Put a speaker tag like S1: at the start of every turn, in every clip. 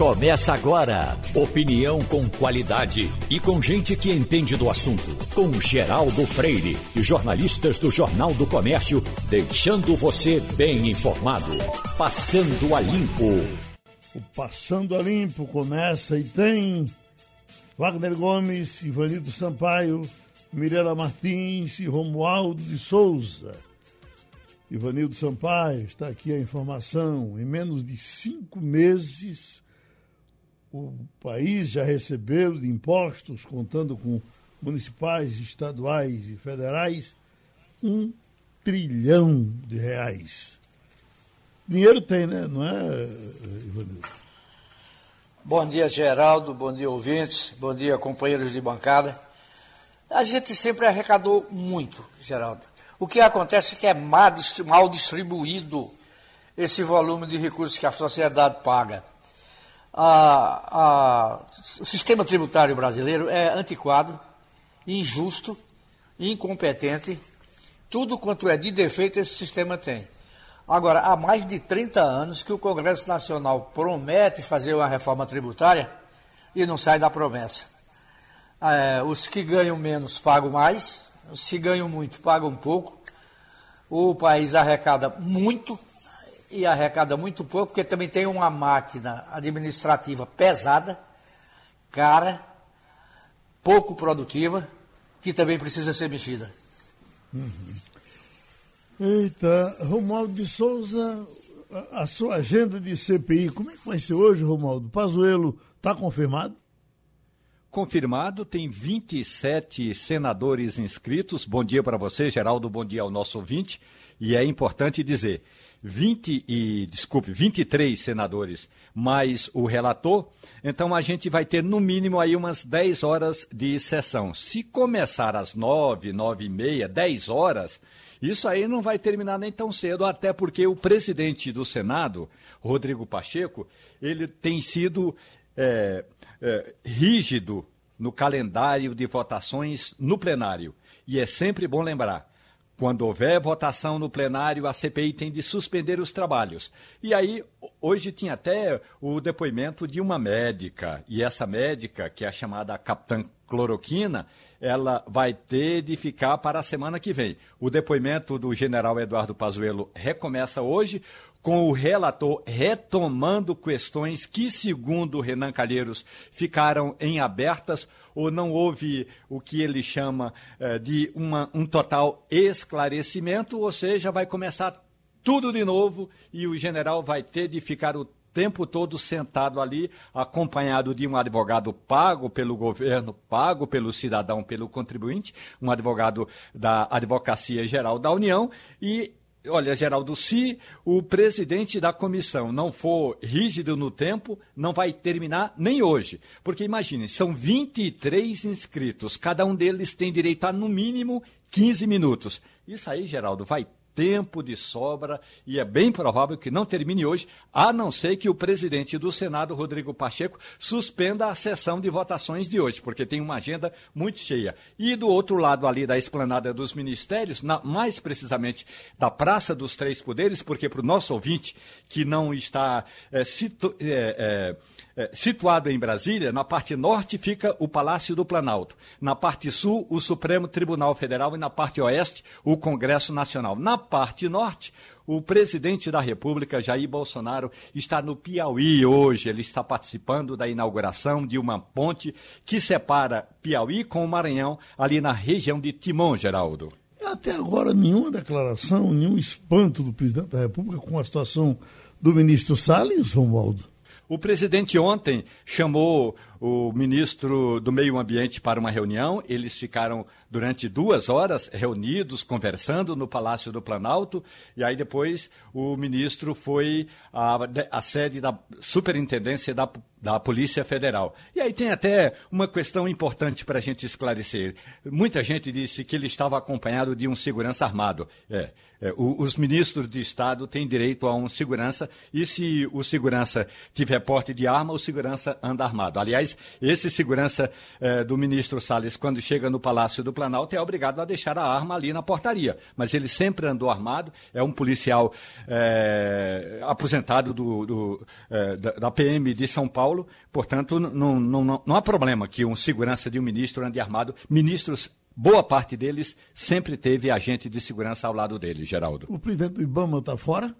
S1: Começa agora. Opinião com qualidade e com gente que entende do assunto. Com Geraldo Freire e jornalistas do Jornal do Comércio, deixando você bem informado. Passando a Limpo.
S2: O Passando a Limpo começa e tem Wagner Gomes, Ivanildo Sampaio, Mirela Martins e Romualdo de Souza. Ivanildo Sampaio, está aqui a informação. Em menos de cinco meses o país já recebeu de impostos, contando com municipais, estaduais e federais, um trilhão de reais. Dinheiro tem, né? Não é, Ivanildo?
S3: Bom dia, Geraldo. Bom dia, ouvintes. Bom dia, companheiros de bancada. A gente sempre arrecadou muito, Geraldo. O que acontece é que é mal distribuído esse volume de recursos que a sociedade paga a, a, o sistema tributário brasileiro é antiquado, injusto, incompetente. Tudo quanto é de defeito esse sistema tem. Agora, há mais de 30 anos que o Congresso Nacional promete fazer uma reforma tributária e não sai da promessa. É, os que ganham menos pagam mais, os que ganham muito pagam pouco. O país arrecada muito, e arrecada muito pouco, porque também tem uma máquina administrativa pesada, cara, pouco produtiva, que também precisa ser mexida.
S2: Uhum. Eita, Romualdo de Souza, a, a, sua agenda de CPI, como é que vai ser hoje, Romualdo? Pazuello está confirmado?
S4: Confirmado, tem 27 senadores inscritos. Bom dia para você, Geraldo, bom dia ao nosso ouvinte. E é importante dizer, 20 e, desculpe, 23 senadores mais o relator, então a gente vai ter no mínimo aí umas 10 horas de sessão. Se começar às 9, 9 e meia, 10 horas, isso aí não vai terminar nem tão cedo, até porque o presidente do Senado, Rodrigo Pacheco, ele tem sido é, é, rígido no calendário de votações no plenário. E é sempre bom lembrar, quando houver votação no plenário, a CPI tem de suspender os trabalhos. E aí, hoje tinha até o depoimento de uma médica, e essa médica, que é a chamada capitã cloroquina, ela vai ter de ficar para a semana que vem. O depoimento do general Eduardo Pazuello recomeça hoje com o relator retomando questões que, segundo Renan Calheiros, ficaram em abertas ou não houve o que ele chama eh, de uma, um total esclarecimento, ou seja, vai começar tudo de novo e o general vai ter de ficar o tempo todo sentado ali, acompanhado de um advogado pago pelo governo, pago pelo cidadão, pelo contribuinte, um advogado da Advocacia Geral da União, e Olha, Geraldo, se o presidente da comissão não for rígido no tempo, não vai terminar nem hoje. Porque imagine, são 23 inscritos, cada um deles tem direito a no mínimo 15 minutos. Isso aí, Geraldo, vai tempo de sobra e é bem provável que não termine hoje, a não ser que o presidente do Senado, Rodrigo Pacheco, suspenda a sessão de votações de hoje, porque tem uma agenda muito cheia. E do outro lado ali da esplanada dos ministérios, na, mais precisamente da Praça dos Três Poderes, porque para o nosso ouvinte que não está é, situ, é, é, situado em Brasília, na parte norte fica o Palácio do Planalto, na parte sul o Supremo Tribunal Federal e na parte oeste o Congresso Nacional. Na parte norte, o presidente da República, Jair Bolsonaro, está no Piauí hoje. Ele está participando da inauguração de uma ponte que separa Piauí com o Maranhão, ali na região de Timon, Geraldo.
S2: Até agora, nenhuma declaração, nenhum espanto do presidente da República com a situação do ministro Salles, Romualdo.
S4: O presidente ontem chamou o ministro do Meio Ambiente para uma reunião. Eles ficaram durante duas horas reunidos, conversando no Palácio do Planalto. E aí depois o ministro foi à, à sede da Superintendência da, da Polícia Federal. E aí tem até uma questão importante para a gente esclarecer. Muita gente disse que ele estava acompanhado de um segurança armado. É, é, o, os ministros de Estado têm direito a um segurança, e se o segurança tiver porte de arma, o segurança anda armado. Aliás, Esse segurança eh, do ministro Salles, quando chega no Palácio do Planalto, é obrigado a deixar a arma ali na portaria. Mas ele sempre andou armado, é um policial eh, aposentado do, do, eh, da, PM de São Paulo, portanto, não, não, não, não há problema que um segurança de um ministro ande armado. Ministros boa parte deles sempre teve agente de segurança ao lado dele, Geraldo.
S2: O presidente do Ibama está fora?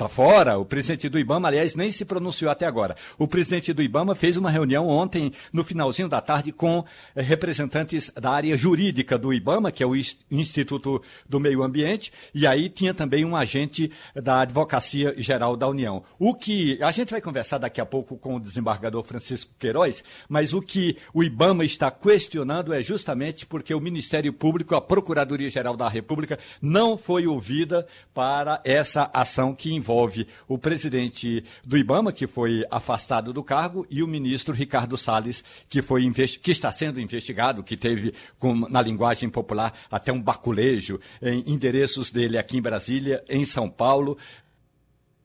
S4: Está fora. O presidente do Ibama, aliás, nem se pronunciou até agora. O presidente do Ibama fez uma reunião ontem, no finalzinho da tarde, com eh, representantes da área jurídica do Ibama, que é o Instituto do Meio Ambiente, e aí tinha também um agente da Advocacia Geral da União. O que a gente vai conversar daqui a pouco com o desembargador Francisco Queiroz, mas o que o Ibama está questionando é justamente porque o Ministério Público, a Procuradoria Geral da República, não foi ouvida para essa ação que envolve envolve o presidente do IBAMA, que foi afastado do cargo, e o ministro Ricardo Salles, que, foi que está sendo investigado, que teve, com, na linguagem popular, até um baculejo em endereços dele aqui em Brasília, em São Paulo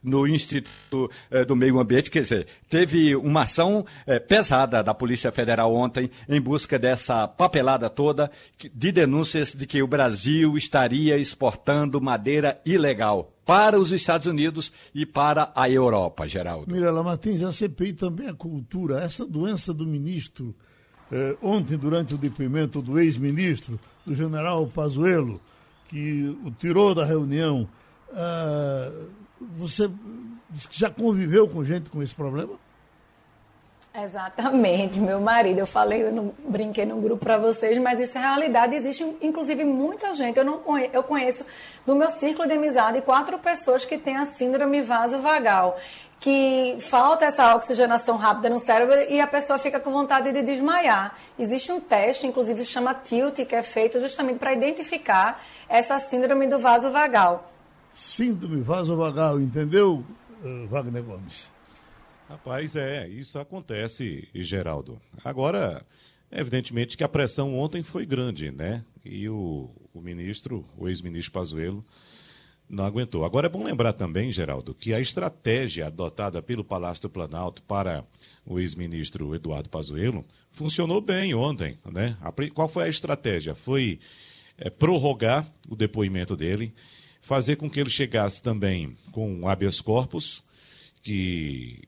S4: no Instituto eh, do Meio Ambiente. Quer dizer, teve uma ação eh, pesada da Polícia Federal ontem em busca dessa papelada toda de denúncias de que o Brasil estaria exportando madeira ilegal para os Estados Unidos e para a Europa, Geraldo.
S2: Mirela Martins, a CPI também é cultura. Essa doença do ministro, eh, ontem, durante o depoimento do ex-ministro, do general Pazuello, que o tirou da reunião, ah, você já conviveu com gente com esse problema?
S5: Exatamente, meu marido. Eu falei, eu não brinquei no grupo para vocês, mas isso é realidade. Existe, inclusive, muita gente. Eu não conheço, eu conheço no meu círculo de amizade quatro pessoas que têm a síndrome vasovagal, que falta essa oxigenação rápida no cérebro e a pessoa fica com vontade de desmaiar. Existe um teste, inclusive, chama TILT, que é feito justamente para identificar essa síndrome do vaso vagal
S2: síndrome vasovagal, entendeu, uh, Wagner Gomes?
S6: Rapaz, é, isso acontece, Geraldo. Agora, evidentemente que a pressão ontem foi grande, né? E o, o ministro, o ex-ministro Pazuello, não aguentou. Agora é bom lembrar também, Geraldo, que a estratégia adotada pelo Palácio do Planalto para o ex-ministro Eduardo Pazuello funcionou bem ontem, né? A, qual foi a estratégia? Foi é, prorrogar o depoimento dele, fazer com que ele chegasse também com habeas corpus, que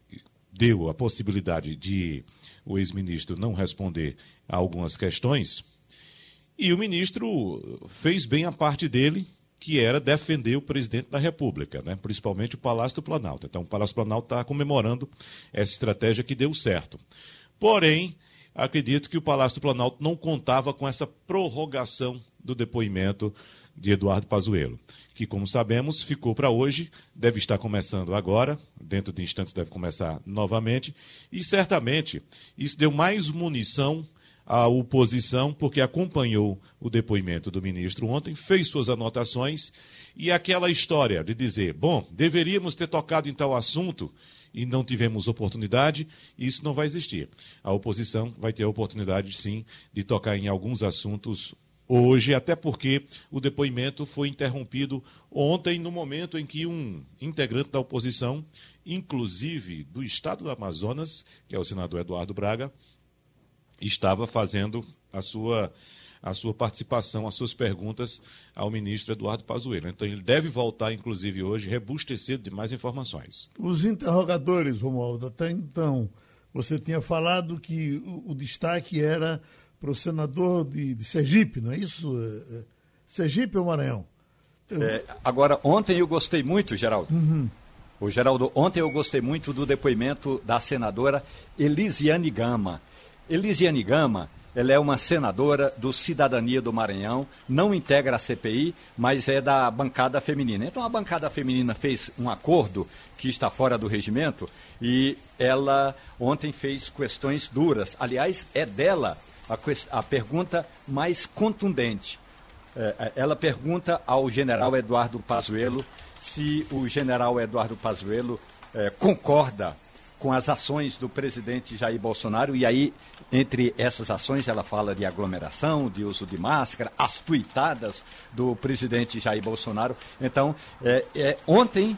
S6: deu a possibilidade de o ex-ministro não responder a algumas questões, e o ministro fez bem a parte dele, que era defender o presidente da República, né? principalmente o Palácio do Planalto. Então, o Palácio do Planalto está comemorando essa estratégia que deu certo. Porém, acredito que o Palácio do Planalto não contava com essa prorrogação do depoimento de Eduardo Pazuello, que, como sabemos, ficou para hoje, deve estar começando agora, dentro de instantes deve começar novamente, e certamente isso deu mais munição à oposição, porque acompanhou o depoimento do ministro ontem, fez suas anotações, e aquela história de dizer, bom, deveríamos ter tocado em tal assunto, e não tivemos oportunidade, isso não vai existir. A oposição vai ter a oportunidade, sim, de tocar em alguns assuntos hoje, até porque o depoimento foi interrompido ontem, no momento em que um integrante da oposição, inclusive do estado do Amazonas, que é o senador Eduardo Braga, estava fazendo a sua a sua participação, as suas perguntas ao ministro Eduardo Pazuello. Então ele deve voltar, inclusive hoje, rebustecido de mais informações.
S2: Os interrogadores, Romualdo, até então, você tinha falado que o destaque era para o senador de, de, Sergipe, não é isso? É, é, Sergipe ou Maranhão?
S4: Eu... É, agora, ontem eu gostei muito, Geraldo. Uhum. O Geraldo, ontem eu gostei muito do depoimento da senadora Elisiane Gama. Elisiane Gama, ela é uma senadora do Cidadania do Maranhão, não integra a CPI, mas é da bancada feminina. Então a bancada feminina fez um acordo que está fora do regimento e ela ontem fez questões duras. Aliás, é dela a, a pergunta mais contundente. É, é, ela pergunta ao general Eduardo Pazuello se o general Eduardo Pazuello é, concorda com as ações do presidente Jair Bolsonaro, e aí, entre essas ações, ela fala de aglomeração, de uso de máscara, as tuitadas do presidente Jair Bolsonaro. Então, é, é, ontem,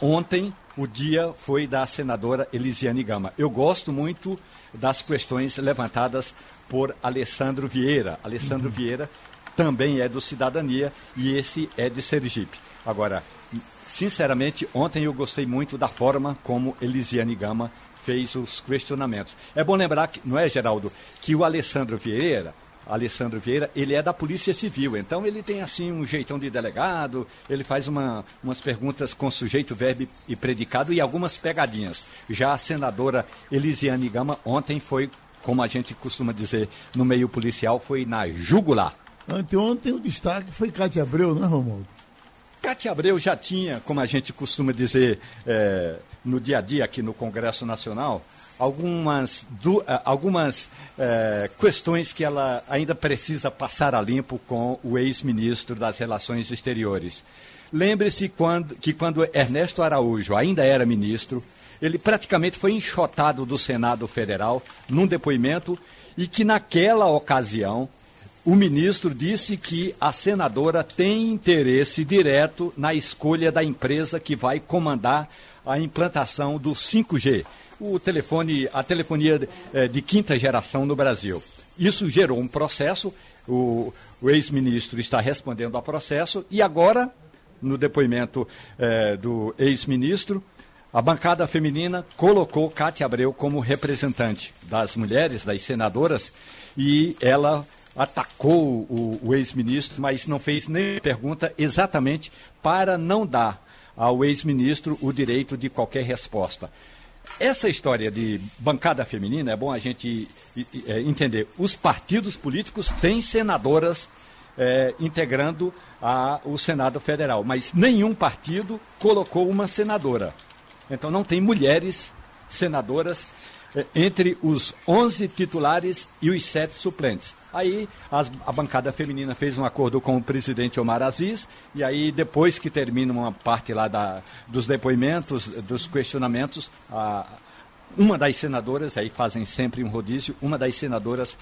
S4: ontem o dia foi da senadora Elisiane Gama. Eu gosto muito das questões levantadas por Alessandro Vieira. Alessandro uhum. Vieira também é do Cidadania e esse é de Sergipe. Agora, sinceramente, ontem eu gostei muito da forma como Elisiane Gama fez os questionamentos. É bom lembrar, que, não é, Geraldo, que o Alessandro Vieira, Alessandro Vieira, ele é da Polícia Civil, então ele tem assim um jeitão de delegado, ele faz uma, umas perguntas com sujeito, verbo e predicado e algumas pegadinhas. Já a senadora Elisiane Gama ontem foi, como a gente costuma dizer no meio policial, foi na jugular.
S2: Anteontem o destaque foi Cátia Abreu, não é, Romualdo?
S4: Cátia Abreu já tinha, como a gente costuma dizer é, no dia a dia aqui no Congresso Nacional, algumas, du, eh, algumas é, questões que ela ainda precisa passar a limpo com o ex-ministro das Relações Exteriores. Lembre-se que quando Ernesto Araújo ainda era ministro, ele praticamente foi enxotado do Senado Federal num depoimento e que naquela ocasião o ministro disse que a senadora tem interesse direto na escolha da empresa que vai comandar a implantação do 5G o telefone, a telefonia é, de quinta geração no Brasil. Isso gerou um processo, o, o ex-ministro está respondendo ao processo e agora, no depoimento é, do ex-ministro, a bancada feminina colocou Cátia Abreu como representante das mulheres, das senadoras, e ela atacou o, o ex-ministro, mas não fez nem pergunta exatamente para não dar ao ex-ministro o direito de qualquer resposta. Essa história de bancada feminina é bom a gente é, entender. Os partidos políticos têm senadoras é, integrando a, o Senado Federal, mas nenhum partido colocou uma senadora. Então não tem mulheres senadoras é, entre os 11 titulares e os 7 suplentes. Aí as, a bancada feminina fez um acordo com o presidente Omar Aziz, e aí depois que termina uma parte lá da, dos depoimentos, dos questionamentos, a, uma das senadoras, aí fazem sempre um rodízio, uma das senadoras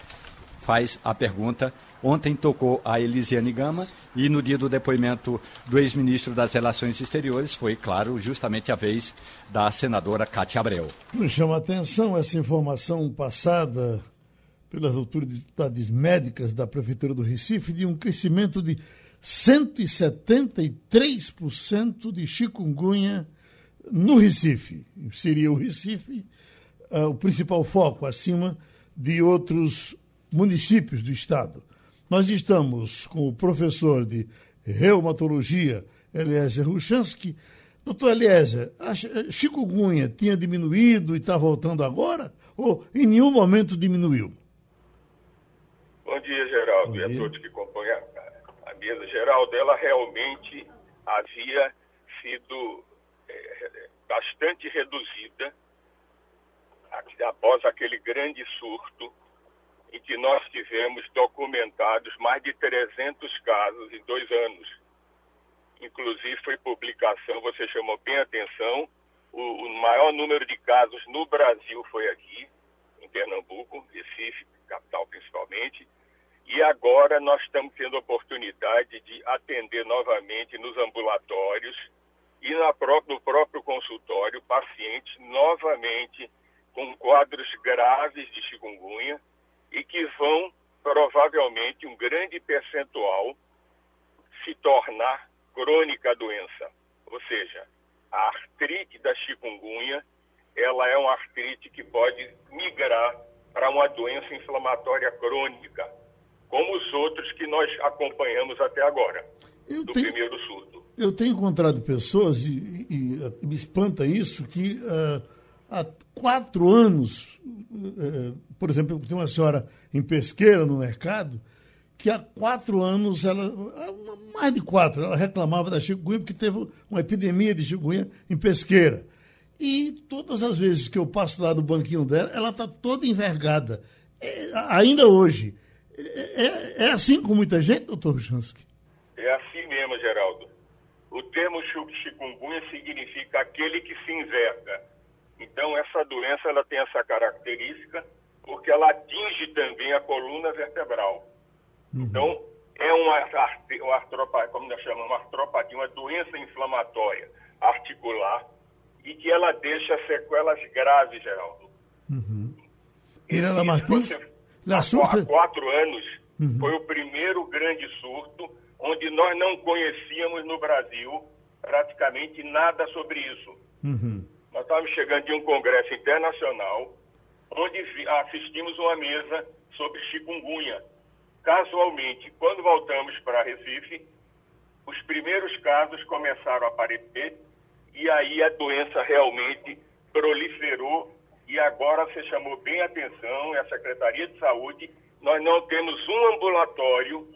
S4: faz a pergunta. Ontem tocou a Elisiane Gama e no dia do depoimento do ex-ministro das Relações Exteriores foi, claro, justamente a vez da senadora Cátia Abreu.
S2: Me chama a atenção essa informação passada pelas autoridades médicas da Prefeitura do Recife de um crescimento de 173% de chikungunya no Recife. Seria o Recife uh, o principal foco, acima de outros municípios do estado. Nós estamos com o professor de reumatologia, Eliezer Ruchansky. Doutor Eliezer, a chikungunya tinha diminuído e está voltando agora? Ou em nenhum momento diminuiu?
S7: Bom dia, Geraldo, Bom dia. e a todos que acompanham a mesa. Geraldo, ela realmente havia sido é, bastante reduzida após aquele grande surto em que nós tivemos documentados mais de 300 casos em dois anos. Inclusive foi publicação, você chamou bem atenção, o, o maior número de casos no Brasil foi aqui, em Pernambuco, Recife, capital principalmente, e agora nós estamos tendo a oportunidade de atender novamente nos ambulatórios e na no próprio consultório pacientes novamente com quadros graves de chikungunya e que vão provavelmente um grande percentual se tornar crônica doença. Ou seja, a artrite da chikungunya, ela é uma artrite que pode migrar para uma doença inflamatória crônica como os outros que nós acompanhamos até agora, eu do tenho, primeiro surto.
S2: Eu tenho encontrado pessoas, e, e, e me espanta isso, que uh, há quatro anos, uh, por exemplo, tem uma senhora em pesqueira no mercado, que há quatro anos, ela, mais de quatro, ela reclamava da chikungunya porque teve uma epidemia de chikungunya em pesqueira. E todas as vezes que eu passo lá no banquinho dela, ela está toda envergada. É, ainda hoje. É, é, assim com muita gente, doutor Ruchansky?
S7: É assim mesmo, Geraldo. O termo chikungunya significa aquele que se inverta. Então, essa doença ela tem essa característica porque ela atinge também a coluna vertebral. Uhum. Então, é uma, uma artropatia, como nós chamamos, uma artropatia, uma doença inflamatória articular e que ela deixa sequelas graves, Geraldo.
S2: Uhum. Mirela Martins?
S7: Há, há quatro anos uhum. foi o primeiro grande surto onde nós não conhecíamos no Brasil praticamente nada sobre isso. Uhum. Nós estávamos chegando de um congresso internacional onde assistimos uma mesa sobre chikungunya. Casualmente, quando voltamos para Recife, os primeiros casos começaram a aparecer e aí a doença realmente proliferou e agora você chamou bem a atenção, é a Secretaria de Saúde, nós não temos um ambulatório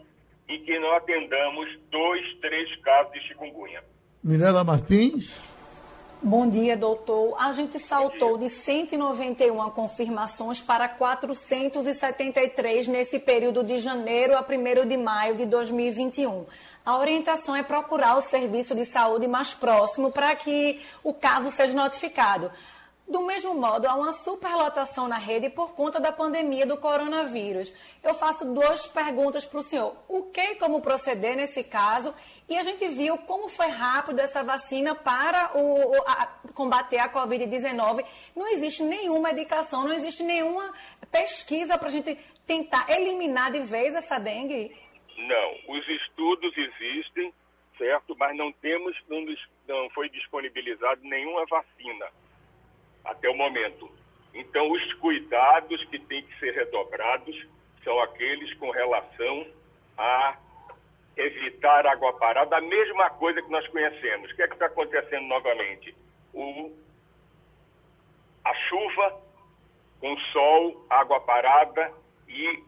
S7: em que não atendamos dois, três casos de chikungunya.
S2: Mirela Martins.
S5: Bom dia, doutor. A gente saltou de 191 confirmações para 473 nesse período de janeiro a 1 de maio de 2021. A orientação é procurar o serviço de saúde mais próximo para que o caso seja notificado. Do mesmo modo, há uma superlotação na rede por conta da pandemia do coronavírus. Eu faço duas perguntas para o senhor. O que e como proceder nesse caso? E a gente viu como foi rápido essa vacina para o, a, combater a Covid-19. Não existe nenhuma medicação, não existe nenhuma pesquisa para a gente tentar eliminar de vez essa dengue?
S7: Não, os estudos existem, certo? Mas não temos, não, não foi disponibilizado nenhuma vacina até o momento. Então, os cuidados que têm que ser redobrados são aqueles com relação a evitar água parada, a mesma coisa que nós conhecemos. O que é que está acontecendo novamente? O, a chuva com sol, água parada e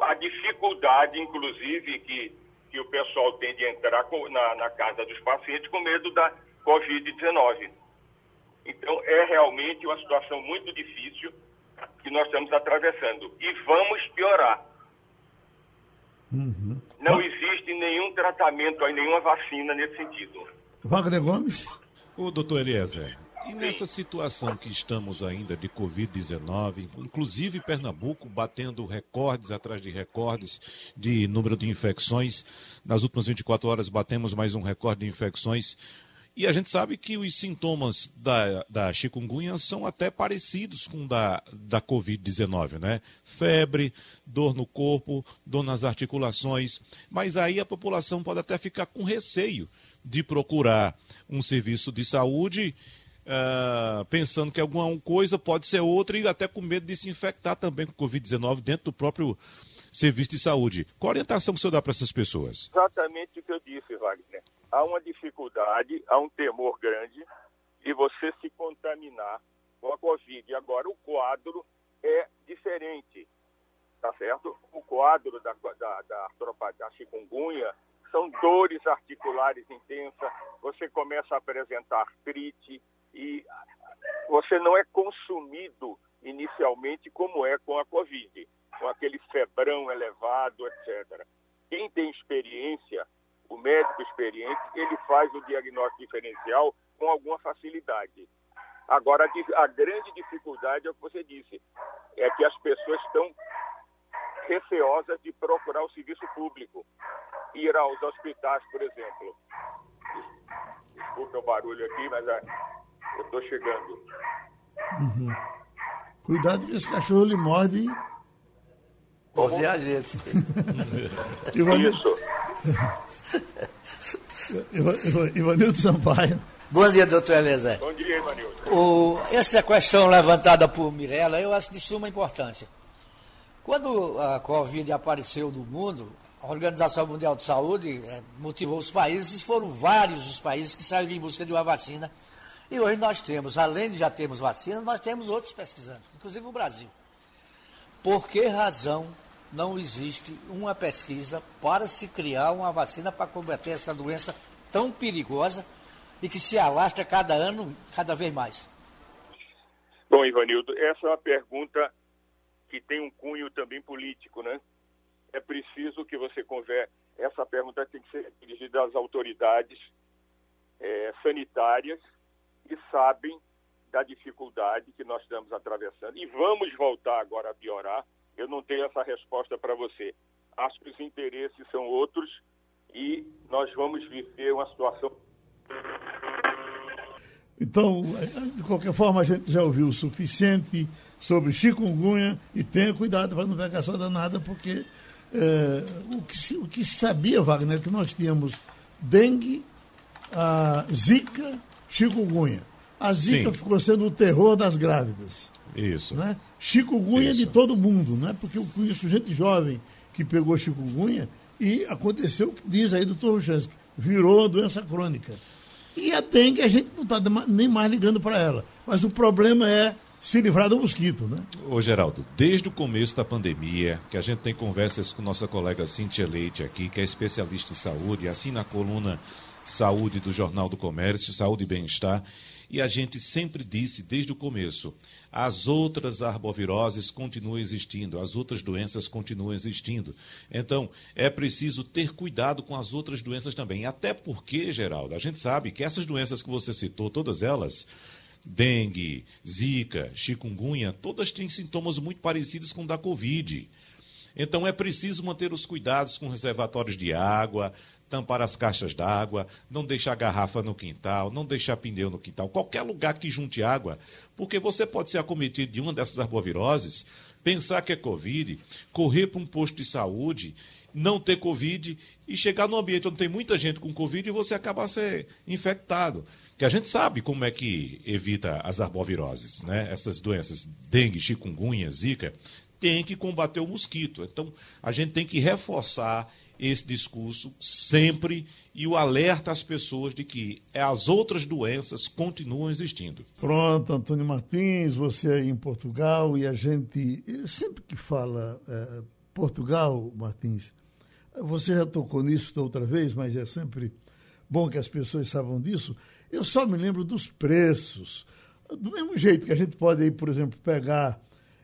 S7: a dificuldade, inclusive, que, que o pessoal tem de entrar na, na casa dos pacientes com medo da Covid-19. Então, é realmente uma situação muito difícil que nós estamos atravessando. E vamos piorar. Uhum. Não existe nenhum tratamento, nenhuma vacina nesse sentido.
S2: Wagner Gomes?
S6: O doutor Eliezer, e nessa situação que estamos ainda de Covid-19, inclusive Pernambuco batendo recordes atrás de recordes de número de infecções, nas últimas 24 horas batemos mais um recorde de infecções. E a gente sabe que os sintomas da, da chikungunya são até parecidos com da, da Covid-19, né? Febre, dor no corpo, dor nas articulações. Mas aí a população pode até ficar com receio de procurar um serviço de saúde, uh, pensando que alguma coisa pode ser outra e até com medo de se infectar também com Covid-19 dentro do próprio serviço de saúde. Qual a orientação que o senhor dá para essas pessoas?
S7: Exatamente o que eu disse, Wagner há uma dificuldade, há um temor grande de você se contaminar com a Covid. Agora, o quadro é diferente, tá certo? O quadro da, da, da, da chikungunya são dores articulares intensas, você começa a apresentar artrite e você não é consumido inicialmente como é com a Covid, com aquele febrão elevado, etc. Quem tem experiência o médico experiente, ele faz o diagnóstico diferencial com alguma facilidade. Agora, a grande dificuldade é o que você disse, é que as pessoas estão receosas de procurar o serviço público, ir aos hospitais, por exemplo. Desculpa o barulho aqui, mas é, eu estou chegando.
S2: Uhum. Cuidado que esse cachorro lhe morde.
S3: Morde a gente.
S7: Isso.
S2: Ivanildo Sampaio.
S3: Bom dia, doutor Eliezer.
S7: Bom dia, Ivanildo.
S3: O, essa questão levantada por Mirella, eu acho de suma importância. Quando a Covid apareceu no mundo, a Organização Mundial de Saúde é, motivou os países, foram vários os países que saíram em busca de uma vacina. E hoje nós temos, além de já termos vacina, nós temos outros pesquisando, inclusive o Brasil. Por que razão não existe uma pesquisa para se criar uma vacina para combater essa doença tão perigosa e que se alastra cada ano, cada vez mais?
S7: Bom, Ivanildo, essa é uma pergunta que tem um cunho também político, né? É preciso que você converse. Essa pergunta tem que ser dirigida às autoridades é, sanitárias que sabem da dificuldade que nós estamos atravessando. E vamos voltar agora a piorar eu não tenho essa resposta para você. Acho que os interesses são outros e nós vamos viver uma situação.
S2: Então, de qualquer forma, a gente já ouviu o suficiente sobre chikungunya e tenha cuidado para não pegar essa danada, porque é, o, que se, o que se sabia, Wagner, que nós tínhamos dengue, a zika, chikungunya. A zika Sim. ficou sendo o terror das grávidas.
S6: Isso.
S2: Né? Chikungunya Isso. de todo mundo, né? porque eu conheço gente jovem que pegou chikungunya e aconteceu, diz aí o doutor Ruchansky, virou doença crônica. E a dengue a gente não está nem mais ligando para ela. Mas o problema é se livrar do mosquito, né?
S6: Ô Geraldo, desde o começo da pandemia, que a gente tem conversas com nossa colega Cintia Leite aqui, que é especialista em saúde, assim na coluna Saúde do Jornal do Comércio, Saúde e Bem-Estar, e a gente sempre disse desde o começo, as outras arboviroses continuam existindo, as outras doenças continuam existindo. Então, é preciso ter cuidado com as outras doenças também. Até porque, Geraldo, a gente sabe que essas doenças que você citou, todas elas, dengue, zika, chikungunya, todas têm sintomas muito parecidos com o da Covid. Então é preciso manter os cuidados com reservatórios de água, tampar as caixas d'água, não deixar garrafa no quintal, não deixar pneu no quintal, qualquer lugar que junte água, porque você pode ser acometido de uma dessas arboviroses, pensar que é Covid, correr para um posto de saúde, não ter Covid e chegar num ambiente onde tem muita gente com Covid e você acabar ser infectado. Que a gente sabe como é que evita as arboviroses, né? Essas doenças, dengue, chikungunya, zika, tem que combater o mosquito. Então, a gente tem que reforçar esse discurso sempre e o alerta às pessoas de que as outras doenças continuam existindo.
S2: Pronto, Antônio Martins, você aí em Portugal e a gente sempre que fala é, Portugal, Martins, você já tocou nisso da outra vez, mas é sempre bom que as pessoas saibam disso. Eu só me lembro dos preços. Do mesmo jeito que a gente pode aí, por exemplo, pegar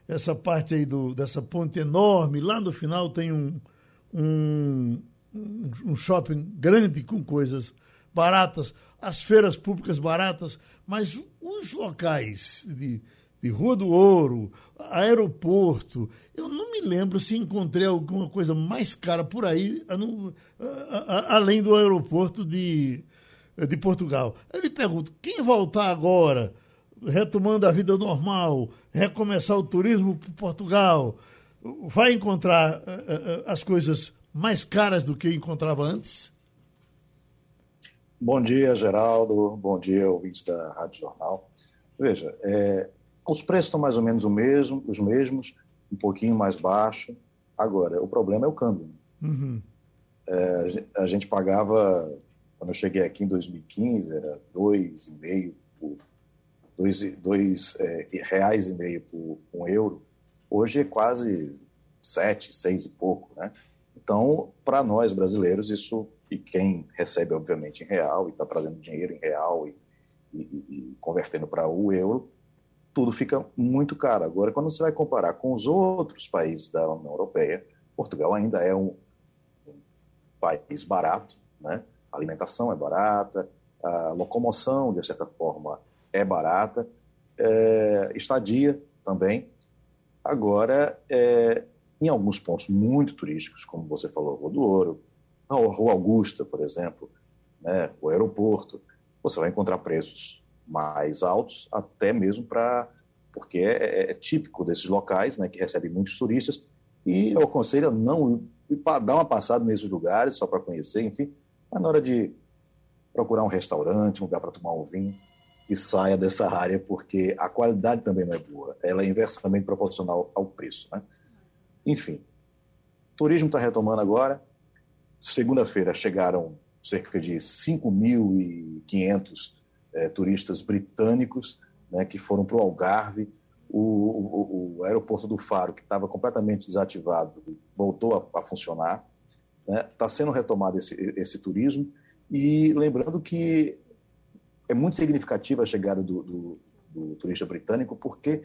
S2: essa parte aí do, dessa ponte enorme, lá no final tem um, um, um shopping grande com coisas baratas, as feiras públicas baratas, mas os locais de, de Rua do Ouro, aeroporto, eu não me lembro se encontrei alguma coisa mais cara por aí, além do aeroporto de, de Portugal. Ele pergunta: quem voltar agora, retomando a vida normal, recomeçar o turismo para Portugal, vai encontrar uh, uh, as coisas mais caras do que encontrava antes?
S8: Bom dia, Geraldo. Bom dia, ouvintes da Rádio Jornal. Veja, é, os preços estão mais ou menos o mesmo, os mesmos, um pouquinho mais baixo. Agora, o problema é o câmbio. Uhum. É, a gente pagava, quando eu cheguei aqui em 2015, era dois e meio por dois, dois é, reais e meio por um euro. Hoje é quase sete, seis e pouco, né? Então, para nós brasileiros, isso e quem recebe obviamente em real e está trazendo dinheiro em real e, e, e convertendo para o euro, tudo fica muito caro. Agora, quando você vai comparar com os outros países da União Europeia, Portugal ainda é um, um país barato, né? A alimentação é barata, a locomoção, de certa forma, é barata, é, estadia também. Agora, é, em alguns pontos muito turísticos, como você falou, Rua do Ouro, a Rua Augusta, por exemplo, né, o aeroporto, você vai encontrar preços mais altos, até mesmo para. porque é, é, é, típico desses locais, né, que recebem muitos turistas, e eu aconselho a não dar uma passada nesses lugares, só para conhecer, enfim, mas na hora de procurar um restaurante, um lugar para tomar um vinho, que saia dessa área, porque a qualidade também não é boa, ela é inversamente proporcional ao preço. Né? Enfim, turismo está retomando agora. Segunda-feira chegaram cerca de 5.500 é, turistas britânicos né, que foram para o Algarve. O, o, aeroporto do Faro, que estava completamente desativado, voltou a, a funcionar. Está né? Tá sendo retomado esse, esse turismo. E lembrando que é muito significativa a chegada do, do, do turista britânico, porque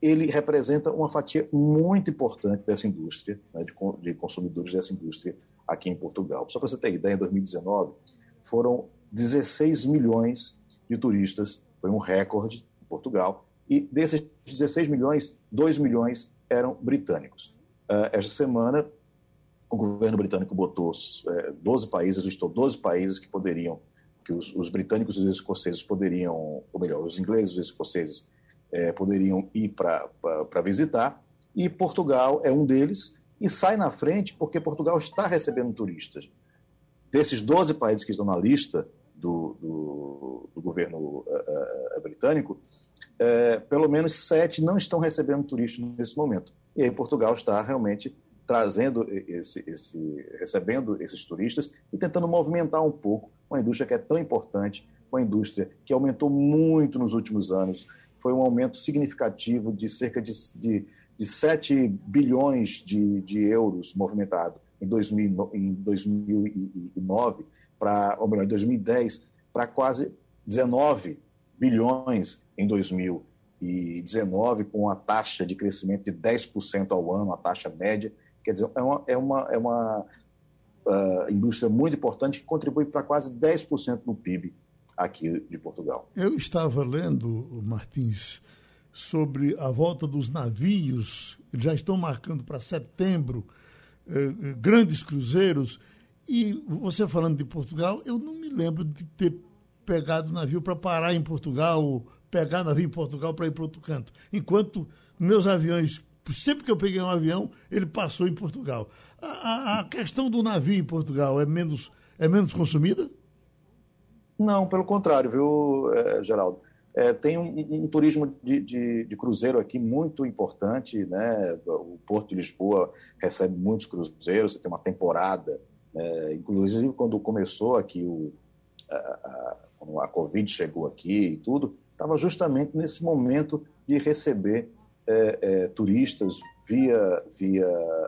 S8: ele representa uma fatia muito importante dessa indústria, né, de, de, consumidores dessa indústria aqui em Portugal. Só para você ter ideia, em 2019 foram 16 milhões de turistas, foi um recorde em Portugal, e desses 16 milhões, 2 milhões eram britânicos. Uh, esta semana, o governo britânico botou uh, eh, 12 países, listou 12 países que poderiam que os, os, britânicos e os escoceses poderiam, ou melhor, os ingleses e os escoceses é, poderiam ir para visitar, e Portugal é um deles, e sai na frente porque Portugal está recebendo turistas. Desses 12 países que estão na lista do, do, do governo uh, uh, britânico, uh, pelo menos sete não estão recebendo turistas nesse momento. E aí Portugal está realmente trazendo esse, esse, recebendo esses turistas e tentando movimentar um pouco uma indústria que é tão importante, uma indústria que aumentou muito nos últimos anos. Foi um aumento significativo de cerca de, de, de 7 bilhões de, de euros movimentado em, 2000, em 2009, para, ou melhor, em 2010, para quase 19 bilhões em 2019, com uma taxa de crescimento de 10% ao ano, a taxa média. Quer dizer, é uma, é uma, é uma uh, indústria muito importante que contribui para quase 10% no PIB aqui de Portugal.
S2: Eu estava lendo, Martins, sobre a volta dos navios, eles já estão marcando para setembro eh, eh, grandes cruzeiros. E você falando de Portugal, eu não me lembro de ter pegado navio para parar em Portugal, pegar navio em Portugal para ir para outro canto. Enquanto meus aviões sempre que eu peguei um avião, ele passou em Portugal. A, a, questão do navio em Portugal é menos, é menos consumida?
S8: Não, pelo contrário, viu, é, Geraldo? É, tem um, um turismo de, de, de, cruzeiro aqui muito importante, né? O Porto de Lisboa recebe muitos cruzeiros, tem uma temporada. Né? Inclusive, quando começou aqui o, a, a, a Covid chegou aqui e tudo, estava justamente nesse momento de receber é, é, turistas via, via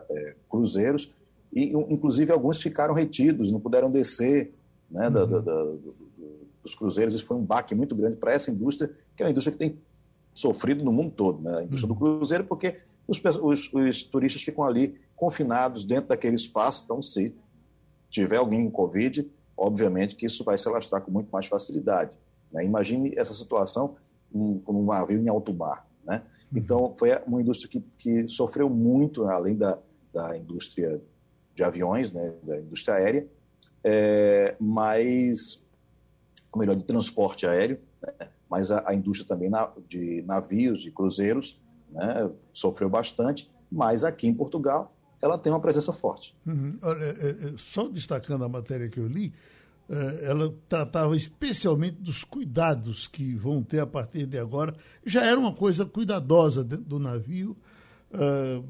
S8: é, cruzeiros, e inclusive alguns ficaram retidos, não puderam descer né, uhum. da, da, da, dos cruzeiros. Isso foi um baque muito grande para essa indústria, que é uma indústria que tem sofrido no mundo todo, né, a indústria uhum. do cruzeiro, porque os, os, os, turistas ficam ali confinados dentro daquele espaço, então se tiver alguém com Covid, obviamente que isso vai se alastrar com muito mais facilidade. Né? Imagine essa situação com um, um navio em alto mar. Né? Então, foi uma indústria que, que sofreu muito, além da, da indústria de aviões, né, da indústria aérea, é, mas, ou melhor, de transporte aéreo, né, mas a, a, indústria também na, de navios e cruzeiros né, sofreu bastante, mas aqui em Portugal ela tem uma presença forte.
S2: Uhum. Olha, é, é, só destacando a matéria que eu li, ela tratava especialmente dos cuidados que vão ter a partir de agora. Já era uma coisa cuidadosa dentro do navio. Uh,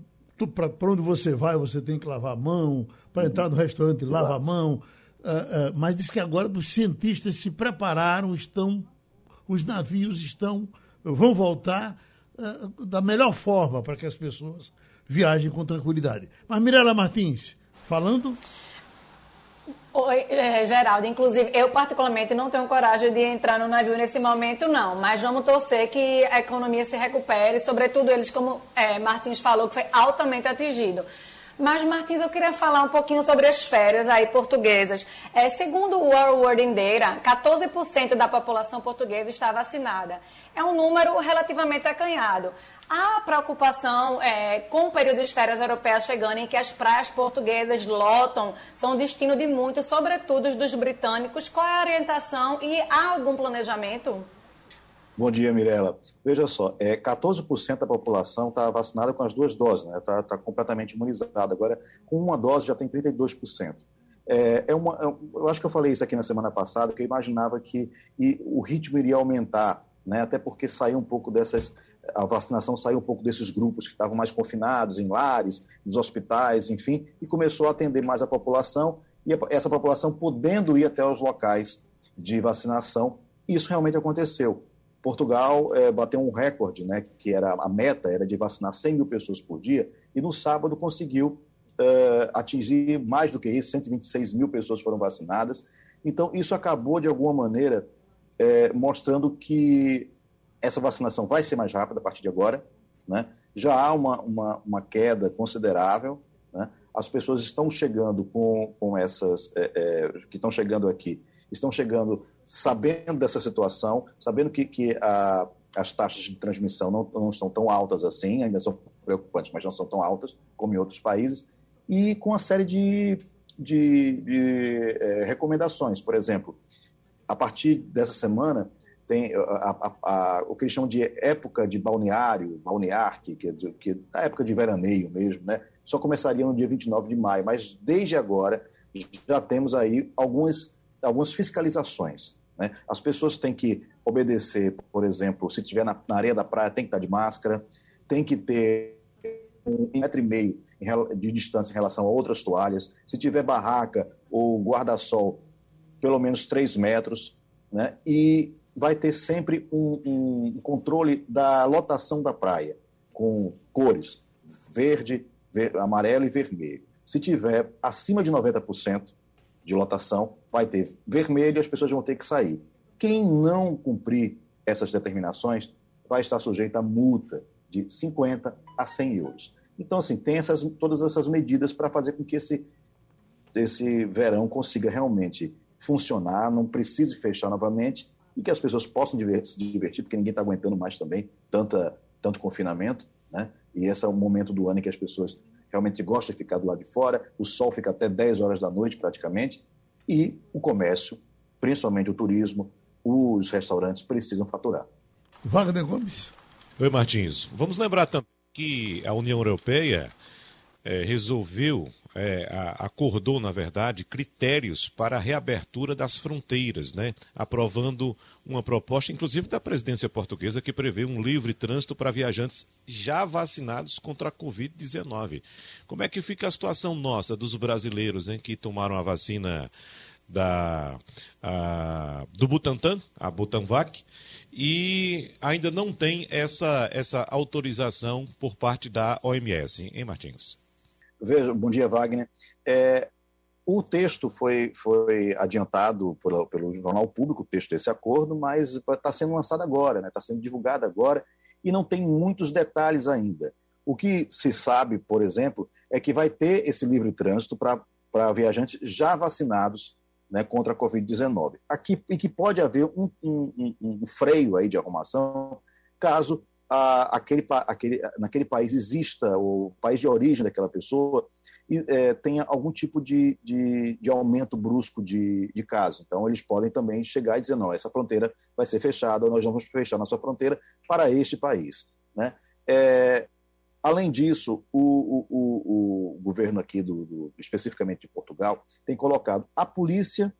S2: para onde você vai, você tem que lavar a mão. Para entrar no restaurante, lava a mão. Uh, mas diz que agora os cientistas se prepararam, estão, os navios estão, vão voltar da melhor forma para que as pessoas viajem com tranquilidade. Mas Mirela Martins, falando
S5: Oi, é, Geraldo. Inclusive, eu particularmente não tenho coragem de entrar no navio nesse momento, não. Mas vamos torcer que a economia se recupere, sobretudo eles, como é, Martins falou, que foi altamente atingido. Mas, Martins, eu queria falar um pouquinho sobre as férias aí portuguesas. É, segundo o World Wording Data, 14% da população portuguesa está vacinada. É um número relativamente acanhado. Há preocupação é, com o período de férias europeias chegando, em que as praias portuguesas lotam, são destino de muitos, sobretudo dos britânicos. Qual é a orientação e há algum planejamento?
S8: Bom dia, Mirella. Veja só, é, 14% da população está vacinada com as duas doses, está né? Tá, tá completamente imunizada. Agora, com uma dose já tem 32%. É, é uma, é, eu acho que eu falei isso aqui na semana passada, que eu imaginava que e, o ritmo iria aumentar, né? até porque saiu um pouco dessas a vacinação saiu um pouco desses grupos que estavam mais confinados em lares, nos hospitais, enfim, e começou a atender mais a população e essa população podendo ir até os locais de vacinação. Isso realmente aconteceu. Portugal é, bateu um recorde, né, que era a meta era de vacinar 100 mil pessoas por dia, e no sábado conseguiu é, atingir mais do que isso, 126 mil pessoas foram vacinadas. Então, isso acabou, de alguma maneira, é, mostrando que essa vacinação vai ser mais rápida a partir de agora. Né? Já há uma, uma, uma queda considerável. Né? As pessoas estão chegando com, com essas, que estão chegando aqui, estão chegando sabendo dessa situação, sabendo que, que a, as taxas de transmissão não, não estão tão altas assim, ainda são preocupantes, mas não são tão altas como em outros países, e com uma série de, de, de é, recomendações. Por exemplo, a partir dessa semana, tem a, a, a, o que eles chamam de época de balneário, balnear, que, que, que a época de veraneio mesmo, né? Só começaria no dia 29 de maio, mas desde agora já temos aí algumas, algumas fiscalizações. Né? As pessoas têm que obedecer, por exemplo, se estiver na, na, areia da praia, tem que estar de máscara, tem que ter um metro e meio de distância em relação a outras toalhas. Se tiver barraca ou guarda-sol, pelo menos três metros. Né? E vai ter sempre um, um controle da lotação da praia, com cores verde, ver, amarelo e vermelho. Se tiver acima de 90% de lotação, vai ter vermelho e as pessoas vão ter que sair. Quem não cumprir essas determinações vai estar sujeito a multa de 50 a 100 euros. Então, assim, tem essas, todas essas medidas para fazer com que esse, esse verão consiga realmente funcionar, não precise fechar novamente e que as pessoas possam se divertir, porque ninguém está aguentando mais também tanta, tanto confinamento, né? E esse é o momento do ano em que as pessoas realmente gostam de ficar do lado de fora, o sol fica até 10 horas da noite praticamente, e o comércio, principalmente o turismo, os restaurantes precisam faturar.
S2: Wagner Gomes.
S6: Oi, Martins. Vamos lembrar também que a União Europeia é, resolveu, é, acordou, na verdade, critérios para a reabertura das fronteiras, né? aprovando uma proposta, inclusive da presidência portuguesa, que prevê um livre trânsito para viajantes já vacinados contra a Covid-19. Como é que fica a situação nossa, dos brasileiros hein, que tomaram a vacina da, a, do Butantan, a Butanvac, e ainda não tem essa, essa autorização por parte da OMS, hein, Martins?
S8: Veja, bom dia, Wagner. É, o texto foi, foi adiantado pelo, pelo Jornal Público, o texto desse acordo, mas está sendo lançado agora, está né? Tá sendo divulgado agora e não tem muitos detalhes ainda. O que se sabe, por exemplo, é que vai ter esse livre trânsito para viajantes já vacinados né, contra a Covid-19. Aqui, e que pode haver um, um, um, um freio aí de arrumação caso a, aquele, aquele, naquele país exista, o país de origem daquela pessoa, e, é, tenha algum tipo de, de, de aumento brusco de, de casos. Então, eles podem também chegar e dizer: não, essa fronteira vai ser fechada, nós vamos fechar nossa fronteira para este país. Né? É, além disso, o, o, o, o governo aqui, do, do, especificamente de Portugal, tem colocado a polícia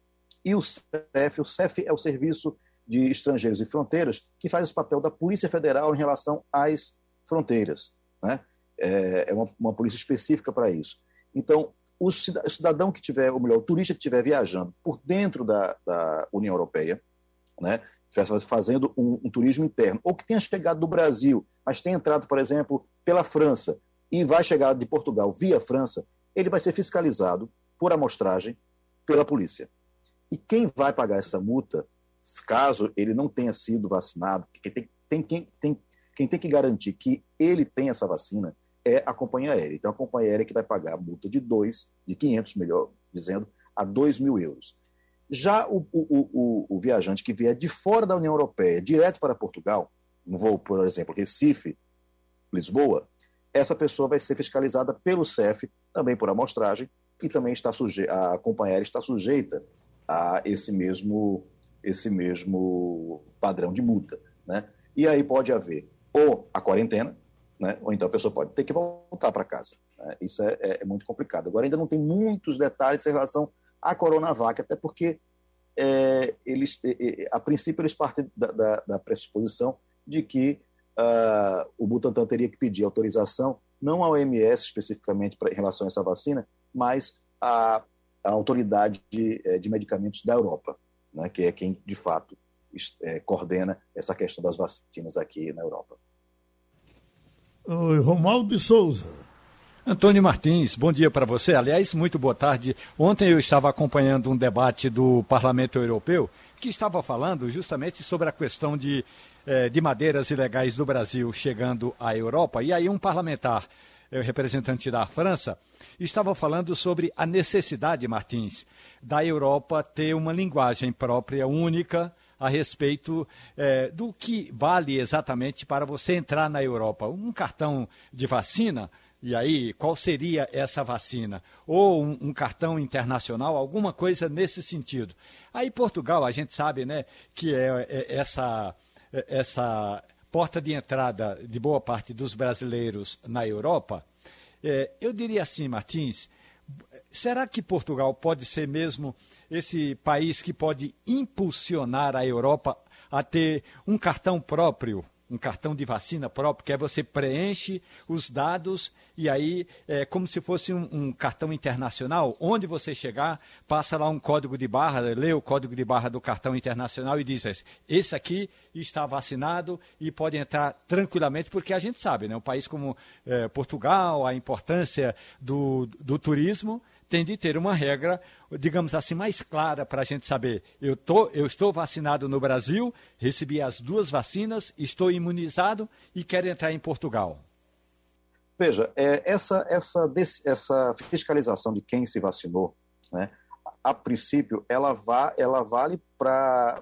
S8: e o CEF. O CEF é o Serviço de Estrangeiros e Fronteiras, que faz esse papel da Polícia Federal em relação às fronteiras. Né? É, é uma, uma polícia específica para isso. Então, o cidadão que tiver, ou melhor, o turista que estiver viajando por dentro da, da União Europeia, né, estiver fazendo um, um, turismo interno, ou que tenha chegado do Brasil, mas tenha entrado, por exemplo, pela França e vai chegar de Portugal via França, ele vai ser fiscalizado por amostragem pela polícia. E quem vai pagar essa multa caso ele não tenha sido vacinado, quem tem, tem, quem, tem, quem tem que garantir que ele tem essa vacina é a companhia aérea. Então, a companhia aérea que vai pagar a multa de 2, de 500, melhor dizendo, a 2 mil euros. Já o, o, o, o, viajante que vier de fora da União Europeia, direto para Portugal, um voo, por exemplo, Recife, Lisboa, essa pessoa vai ser fiscalizada pelo CEF, também por amostragem, e também está suje a companhia aérea está sujeita a esse mesmo esse mesmo padrão de multa. Né? E aí pode haver ou a quarentena, né? ou então a pessoa pode ter que voltar para casa. Né? Isso é, é, é, muito complicado. Agora, ainda não tem muitos detalhes em relação à Coronavac, até porque é, eles, a princípio eles partem da, da, da pressuposição de que uh, o Butantan teria que pedir autorização, não à OMS especificamente pra, em relação a essa vacina, mas à, à autoridade de, é, de medicamentos da Europa né, que é quem, de fato, é, coordena essa questão das vacinas aqui na Europa.
S2: Oi, Romualdo de Souza.
S4: Antônio Martins, bom dia para você. Aliás, muito boa tarde. Ontem eu estava acompanhando um debate do Parlamento Europeu que estava falando justamente sobre a questão de, eh, de madeiras ilegais do Brasil chegando à Europa. E aí um parlamentar representante da França, estava falando sobre a necessidade, Martins, da Europa ter uma linguagem própria, única, a respeito eh, do que vale exatamente para você entrar na Europa. Um cartão de vacina E aí, qual seria essa vacina? Ou um, um, cartão internacional, alguma coisa nesse sentido. Aí, Portugal, a gente sabe né, que é, é essa, é, essa porta de entrada de boa parte dos brasileiros na Europa. É, eu diria assim, Martins, será que Portugal pode ser mesmo esse país que pode impulsionar a Europa a ter um cartão próprio um cartão de vacina próprio, que é você preenche os dados e aí é como se fosse um, um, cartão internacional. Onde você chegar, passa lá um código de barra, lê o código de barra do cartão internacional e diz: esse aqui está vacinado e pode entrar tranquilamente, porque a gente sabe, né? Um país como é, Portugal, a importância do, do turismo tem de ter uma regra, digamos assim, mais clara para a gente saber. Eu, tô, eu estou vacinado no Brasil, recebi as duas vacinas, estou imunizado e quero entrar em Portugal.
S8: Veja, é, essa, essa, essa fiscalização de quem se vacinou, né, a princípio, ela, va, ela vale para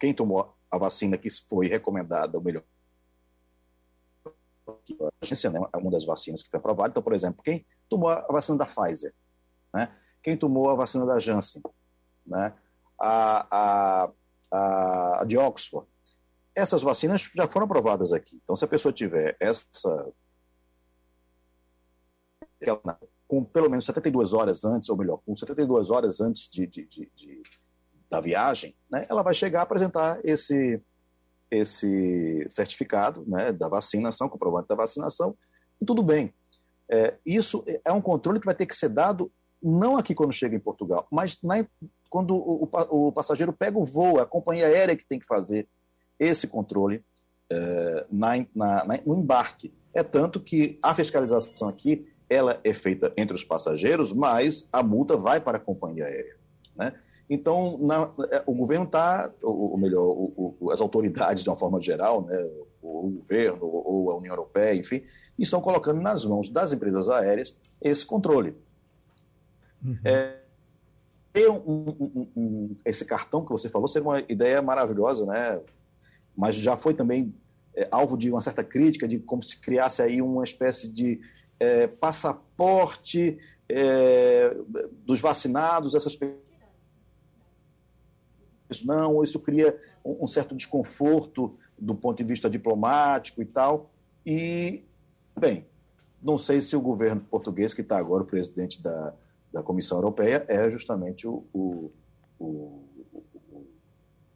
S8: quem tomou a vacina que foi recomendada, ou melhor, né, é uma das vacinas que foi aprovada. Então, por exemplo, quem tomou a vacina da Pfizer, né? Quem tomou a vacina da Janssen, né? a, a, a, de Oxford, essas vacinas já foram aprovadas aqui. Então, se a pessoa tiver essa. com pelo menos 72 horas antes, ou melhor, com 72 horas antes de, de, de, de da viagem, né, ela vai chegar a apresentar esse, esse certificado né, da vacinação, comprovante da vacinação, e tudo bem. É, isso é um controle que vai ter que ser dado não aqui quando chega em Portugal, mas na, quando o, o, o, passageiro pega o voo, a companhia aérea que tem que fazer esse controle é, na, na, na, no embarque. É tanto que a fiscalização aqui ela é feita entre os passageiros, mas a multa vai para a companhia aérea. Né? Então, na, é, o governo está, ou, ou melhor, o, o, as autoridades de uma forma geral, né, o governo ou a União Europeia, enfim, estão colocando nas mãos das empresas aéreas esse controle. Uhum. É, um, um, um, esse cartão que você falou seria uma ideia maravilhosa, né? Mas já foi também é, alvo de uma certa crítica de como se criasse aí uma espécie de é, passaporte é, dos vacinados, essas pessoas não, isso cria um, certo desconforto do ponto de vista diplomático e tal. E, bem, não sei se o governo português, que está agora o presidente da, da Comissão Europeia é justamente o, o, o, o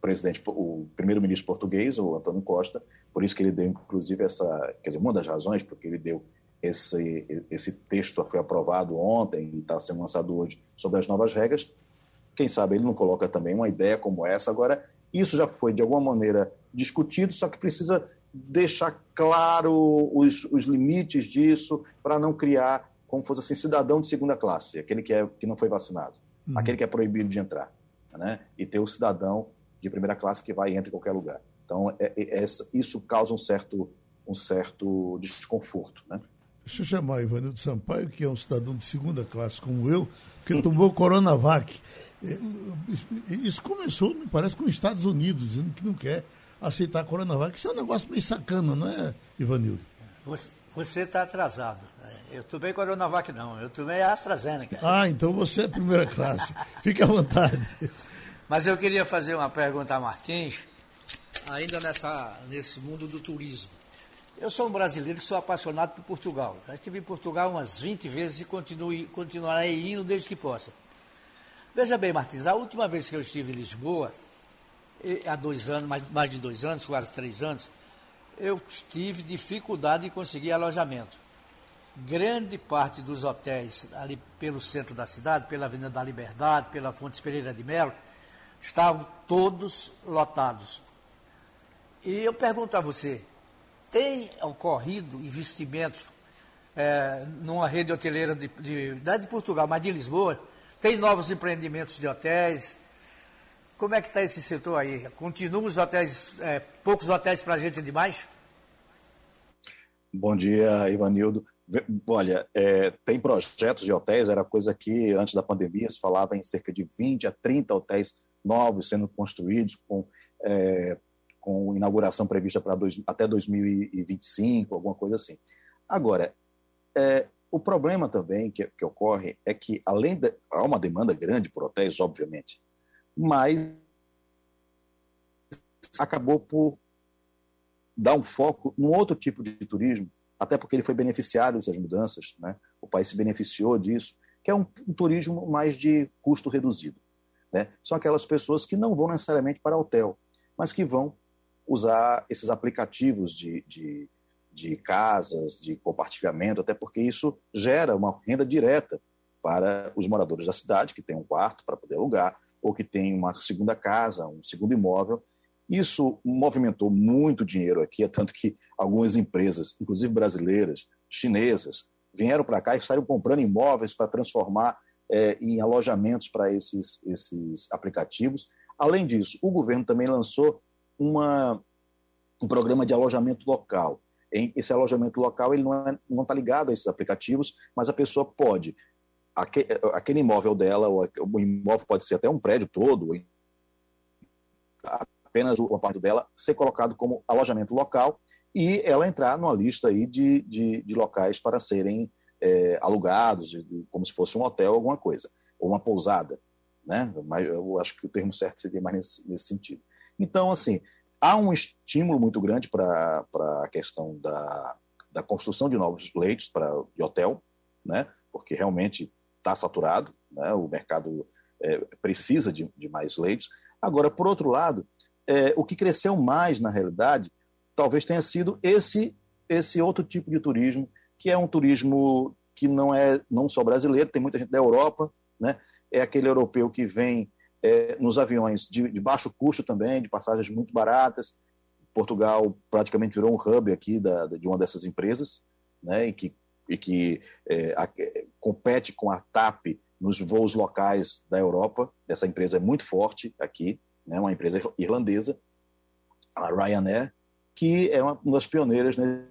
S8: presidente, o primeiro-ministro português, o Antônio Costa, por isso que ele deu, inclusive, essa, quer dizer, uma das razões porque ele deu esse, esse texto foi aprovado ontem e está sendo lançado hoje sobre as novas regras. Quem sabe ele não coloca também uma ideia como essa. Agora, isso já foi de alguma maneira discutido, só que precisa deixar claro os, os limites disso para não criar como fosse assim, cidadão de segunda classe, aquele que, é, que não foi vacinado, uhum. aquele que é proibido de entrar, né? e ter o cidadão de primeira classe que vai e entra em qualquer lugar. Então, é, é, é isso causa um certo, um certo desconforto. Né?
S2: Deixa eu chamar o Ivanildo Sampaio, que é um cidadão de segunda classe como eu, que tomou Coronavac. É, isso começou, me parece, com os Estados Unidos, dizendo que não quer aceitar a Coronavac. Isso é um negócio meio sacana, não é, Ivanildo?
S3: Você está atrasado. Eu tomei Coronavac não, eu tomei AstraZeneca.
S2: Ah, então você é primeira classe. Fique à vontade.
S3: Mas eu queria fazer uma pergunta a Martins, ainda nessa, nesse mundo do turismo. Eu sou um brasileiro que sou apaixonado por Portugal. Já estive em Portugal umas 20 vezes e continuo, continuarei indo desde que possa. Veja bem, Martins, a última vez que eu estive em Lisboa, há dois anos, mais, mais de dois anos, quase três anos, eu tive dificuldade em conseguir alojamento grande parte dos hotéis ali pelo centro da cidade, pela Avenida da Liberdade, pela Fontes Pereira de Melo, estavam todos lotados. E eu pergunto a você, tem ocorrido investimentos é, numa rede hoteleira de, de, não é de Portugal, mas de Lisboa? Tem novos empreendimentos de hotéis? Como é que está esse setor aí? Continuam os hotéis, é, poucos hotéis para a gente demais?
S8: Bom dia, Ivanildo. Olha, é, tem projetos de hotéis, era coisa que antes da pandemia se falava em cerca de 20 a 30 hotéis novos sendo construídos, com, é, com inauguração prevista para até 2025, alguma coisa assim. Agora, é, o problema também que, que ocorre é que, além de. há uma demanda grande por hotéis, obviamente, mas acabou por dar um foco num outro tipo de turismo, até porque ele foi beneficiário dessas mudanças, né? o país se beneficiou disso, que é um, um turismo mais de custo reduzido. Né? São aquelas pessoas que não vão necessariamente para hotel, mas que vão usar esses aplicativos de, de, de casas, de compartilhamento, até porque isso gera uma renda direta para os moradores da cidade, que tem um quarto para poder alugar, ou que tem uma segunda casa, um segundo imóvel. Isso movimentou muito dinheiro aqui, é tanto que algumas empresas, inclusive brasileiras, chinesas, vieram para cá e saíram comprando imóveis para transformar é, em alojamentos para esses, esses aplicativos. Além disso, o governo também lançou uma, um programa de alojamento local. Esse alojamento local ele não está não tá ligado a esses aplicativos, mas a pessoa pode, aquele imóvel dela, o imóvel pode ser até um prédio todo, apenas o apartamento dela, ser colocado como alojamento local e ela entrar numa lista aí de, de, de locais para serem é, alugados, como se fosse um hotel, alguma coisa, ou uma pousada, né? Mas eu acho que o termo certo seria mais nesse, nesse sentido. Então, assim, há um estímulo muito grande para a questão da, da construção de novos leitos para de hotel, né? Porque realmente está saturado, né? O mercado é, precisa de, de, mais leitos. Agora, por outro lado, é, o que cresceu mais na realidade, talvez tenha sido esse esse outro tipo de turismo que é um turismo que não é não só brasileiro, tem muita gente da Europa, né? É aquele europeu que vem é, nos aviões de, de, baixo custo também, de passagens muito baratas. Portugal praticamente virou um hub aqui da, de uma dessas empresas, né? E que e que é, a, compete com a TAP nos voos locais da Europa. Essa empresa é muito forte aqui, né? Uma empresa irlandesa, a Ryanair, que é uma, das pioneiras né,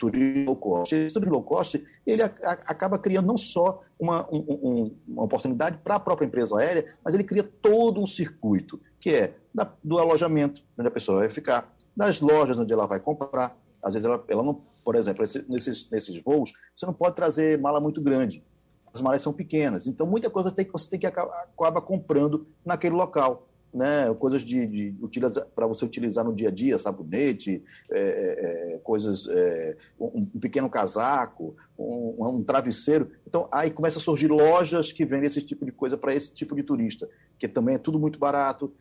S8: turismo low cost. Esse turismo low cost ele a, a, acaba criando não só uma, um, uma oportunidade para a própria empresa aérea, mas ele cria todo um circuito, que é da, do alojamento, onde a pessoa vai ficar, das lojas onde ela vai comprar. Às vezes ela, ela não, por exemplo, esse, nesses, nesses voos, você não pode trazer mala muito grande. As malas são pequenas. Então, muita coisa tem você tem que acaba comprando naquele local né, coisas de, de para você utilizar no dia a dia, sabonete, é, é, é coisas, é, um, um, pequeno casaco, um, um, travesseiro. Então, aí começa a surgir lojas que vendem esse tipo de coisa para esse tipo de turista, que também é tudo muito barato,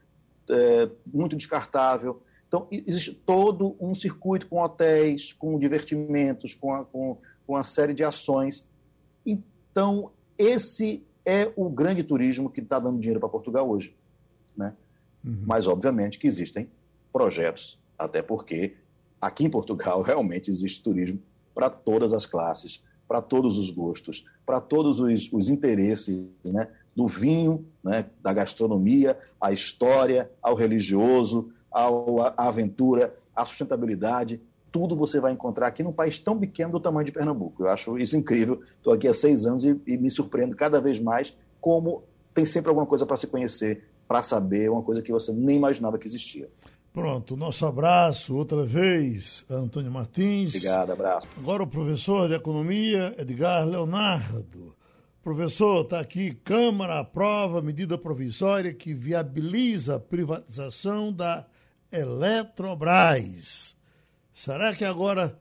S8: é, muito descartável. Então, existe todo um circuito com hotéis, com divertimentos, com, a, com, com uma série de ações. Então, esse é o grande turismo que está dando dinheiro para Portugal hoje né? Uhum. Mas, obviamente, que existem projetos, até porque aqui em Portugal realmente existe turismo para todas as classes, para todos os gostos, para todos os, os interesses, né? do vinho, né? da gastronomia, à história, ao religioso, ao, à aventura, à sustentabilidade. Tudo você vai encontrar aqui num país tão pequeno do tamanho de Pernambuco. Eu acho isso incrível. Estou aqui há seis anos e, e me surpreendo cada vez mais como tem sempre alguma coisa para se conhecer, para saber uma coisa que você nem imaginava que existia.
S2: Pronto, nosso abraço outra vez, Antônio Martins.
S8: Obrigado, abraço.
S2: Agora o professor de Economia, Edgar Leonardo. Professor, está aqui, Câmara aprova medida provisória que viabiliza a privatização da Eletrobras. Será que agora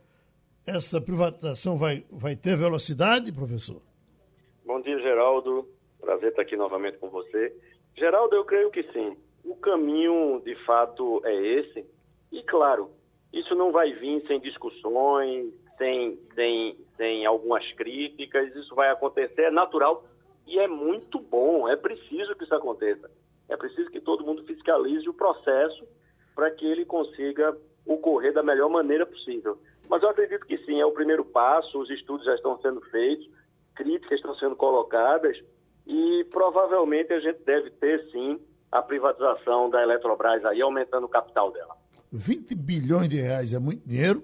S2: essa privatização vai, vai ter velocidade, professor?
S9: Bom dia, Geraldo. Prazer estar aqui novamente com você. Geraldo, eu creio que sim. O caminho, de fato, é esse. E, claro, isso não vai vir sem discussões, sem, sem, sem algumas críticas, isso vai acontecer, é natural e é muito bom, é preciso que isso aconteça. É preciso que todo mundo fiscalize o processo para que ele consiga ocorrer da melhor maneira possível. Mas eu acredito que sim, é o primeiro passo, os estudos já estão sendo feitos, críticas estão sendo colocadas, e provavelmente a gente deve ter sim a privatização da Eletrobras aí, aumentando o capital dela.
S2: 20 bilhões de reais é muito dinheiro?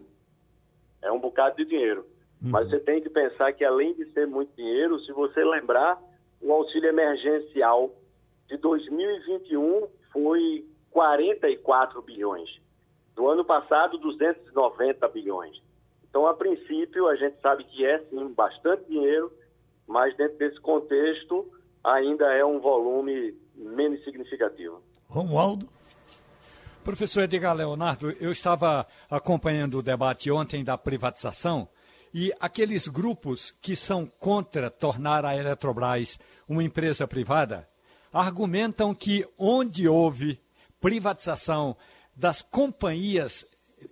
S9: É um bocado de dinheiro. Uhum. Mas você tem que pensar que além de ser muito dinheiro, se você lembrar, o auxílio emergencial de 2021 foi 44 bilhões. Do ano passado, 290 bilhões. Então, a princípio, a gente sabe que é sim bastante dinheiro, mas dentro desse contexto ainda é um volume menos significativo.
S2: Romualdo?
S4: Professor Edgar Leonardo, eu estava acompanhando o debate ontem da privatização e aqueles grupos que são contra tornar a Eletrobras uma empresa privada argumentam que onde houve privatização das companhias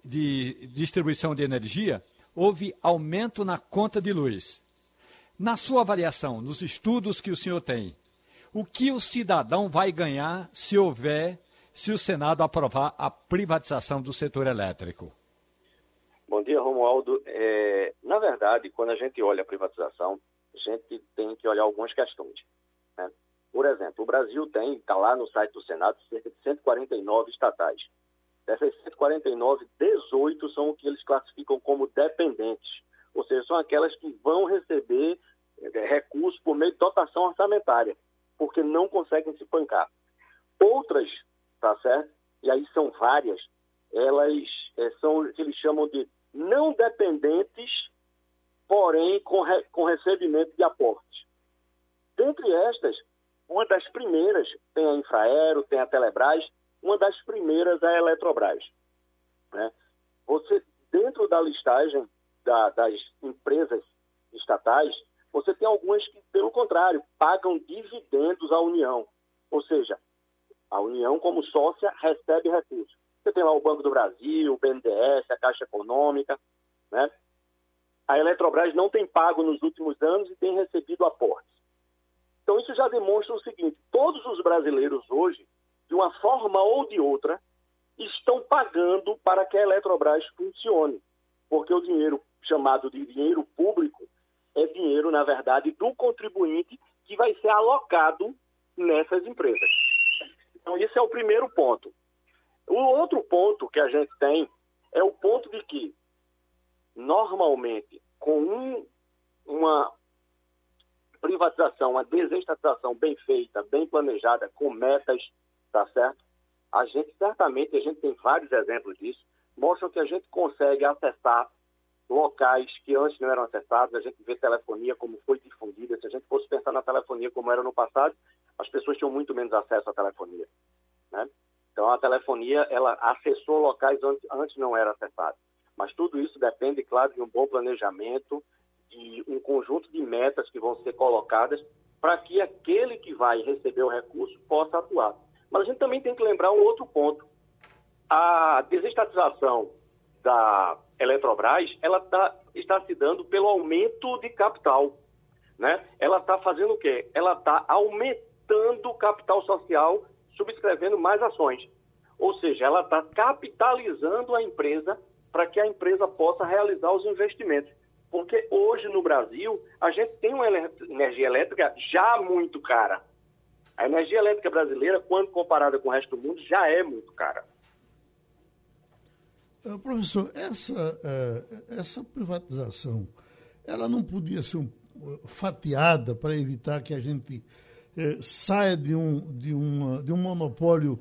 S4: de distribuição de energia, houve aumento na conta de luz. Na sua avaliação, nos estudos que o senhor tem, o que o cidadão vai ganhar se houver, se o Senado aprovar a privatização do setor elétrico?
S9: Bom dia, Romualdo. É, na verdade, quando a gente olha a privatização, a gente tem que olhar algumas questões. Né? Por exemplo, o Brasil tem, está lá no site do Senado, cerca de 149 estatais. Dessas 149, 18 são o que eles classificam como dependentes, ou seja, são aquelas que vão receber é, recursos por meio de dotação orçamentária, porque não conseguem se pancar. Outras, tá certo? E aí são várias, elas é, são o que eles chamam de não dependentes, porém com, re, com recebimento de aportes. Dentre estas, uma das primeiras tem a Infraero, tem a Telebrás, uma das primeiras é a Eletrobras. Né? Você, dentro da listagem da, das empresas estatais, você tem algumas que, pelo contrário, pagam dividendos à União. Ou seja, a União, como sócia, recebe recursos. Você tem lá o Banco do Brasil, o BNDES, a Caixa Econômica, né? A Eletrobras não tem pago nos últimos anos e tem recebido aportes. Então, isso já demonstra o seguinte: todos os brasileiros hoje, de uma forma ou de outra, estão pagando para que a Eletrobras funcione. Porque o dinheiro chamado de dinheiro público é dinheiro, na verdade, do contribuinte que vai ser alocado nessas empresas. Então, esse é o primeiro ponto. O outro ponto que a gente tem é o ponto de que, normalmente, com um, uma privatização, uma desestatização bem feita, bem planejada, com metas, tá certo? A gente, certamente, a gente tem vários exemplos disso, mostram que a gente consegue acessar locais que antes não eram acessados, a gente vê telefonia como foi difundida. Se a gente fosse pensar na telefonia como era no passado, as pessoas tinham muito menos acesso à telefonia. Né? Então, a telefonia, ela acessou locais onde antes não era acessado. Mas tudo isso depende, claro, de um bom planejamento, de um conjunto de metas que vão ser colocadas para que aquele que vai receber o recurso possa atuar. Mas a gente também tem que lembrar um outro ponto. A desestatização da Eletrobras, ela tá, está se dando pelo aumento de capital. Né? Ela está fazendo o quê? Ela está aumentando o capital social subscrevendo mais ações. Ou seja, ela está capitalizando a empresa para que a empresa possa realizar os investimentos. Porque hoje no Brasil, a gente tem uma energia elétrica já muito cara. A energia elétrica brasileira, quando comparada com o resto do mundo, já é muito cara.
S2: Uh, professor, essa, uh, essa privatização, ela não podia ser uh, fatiada para evitar que a gente eh, saia de um, de, uma, de um monopólio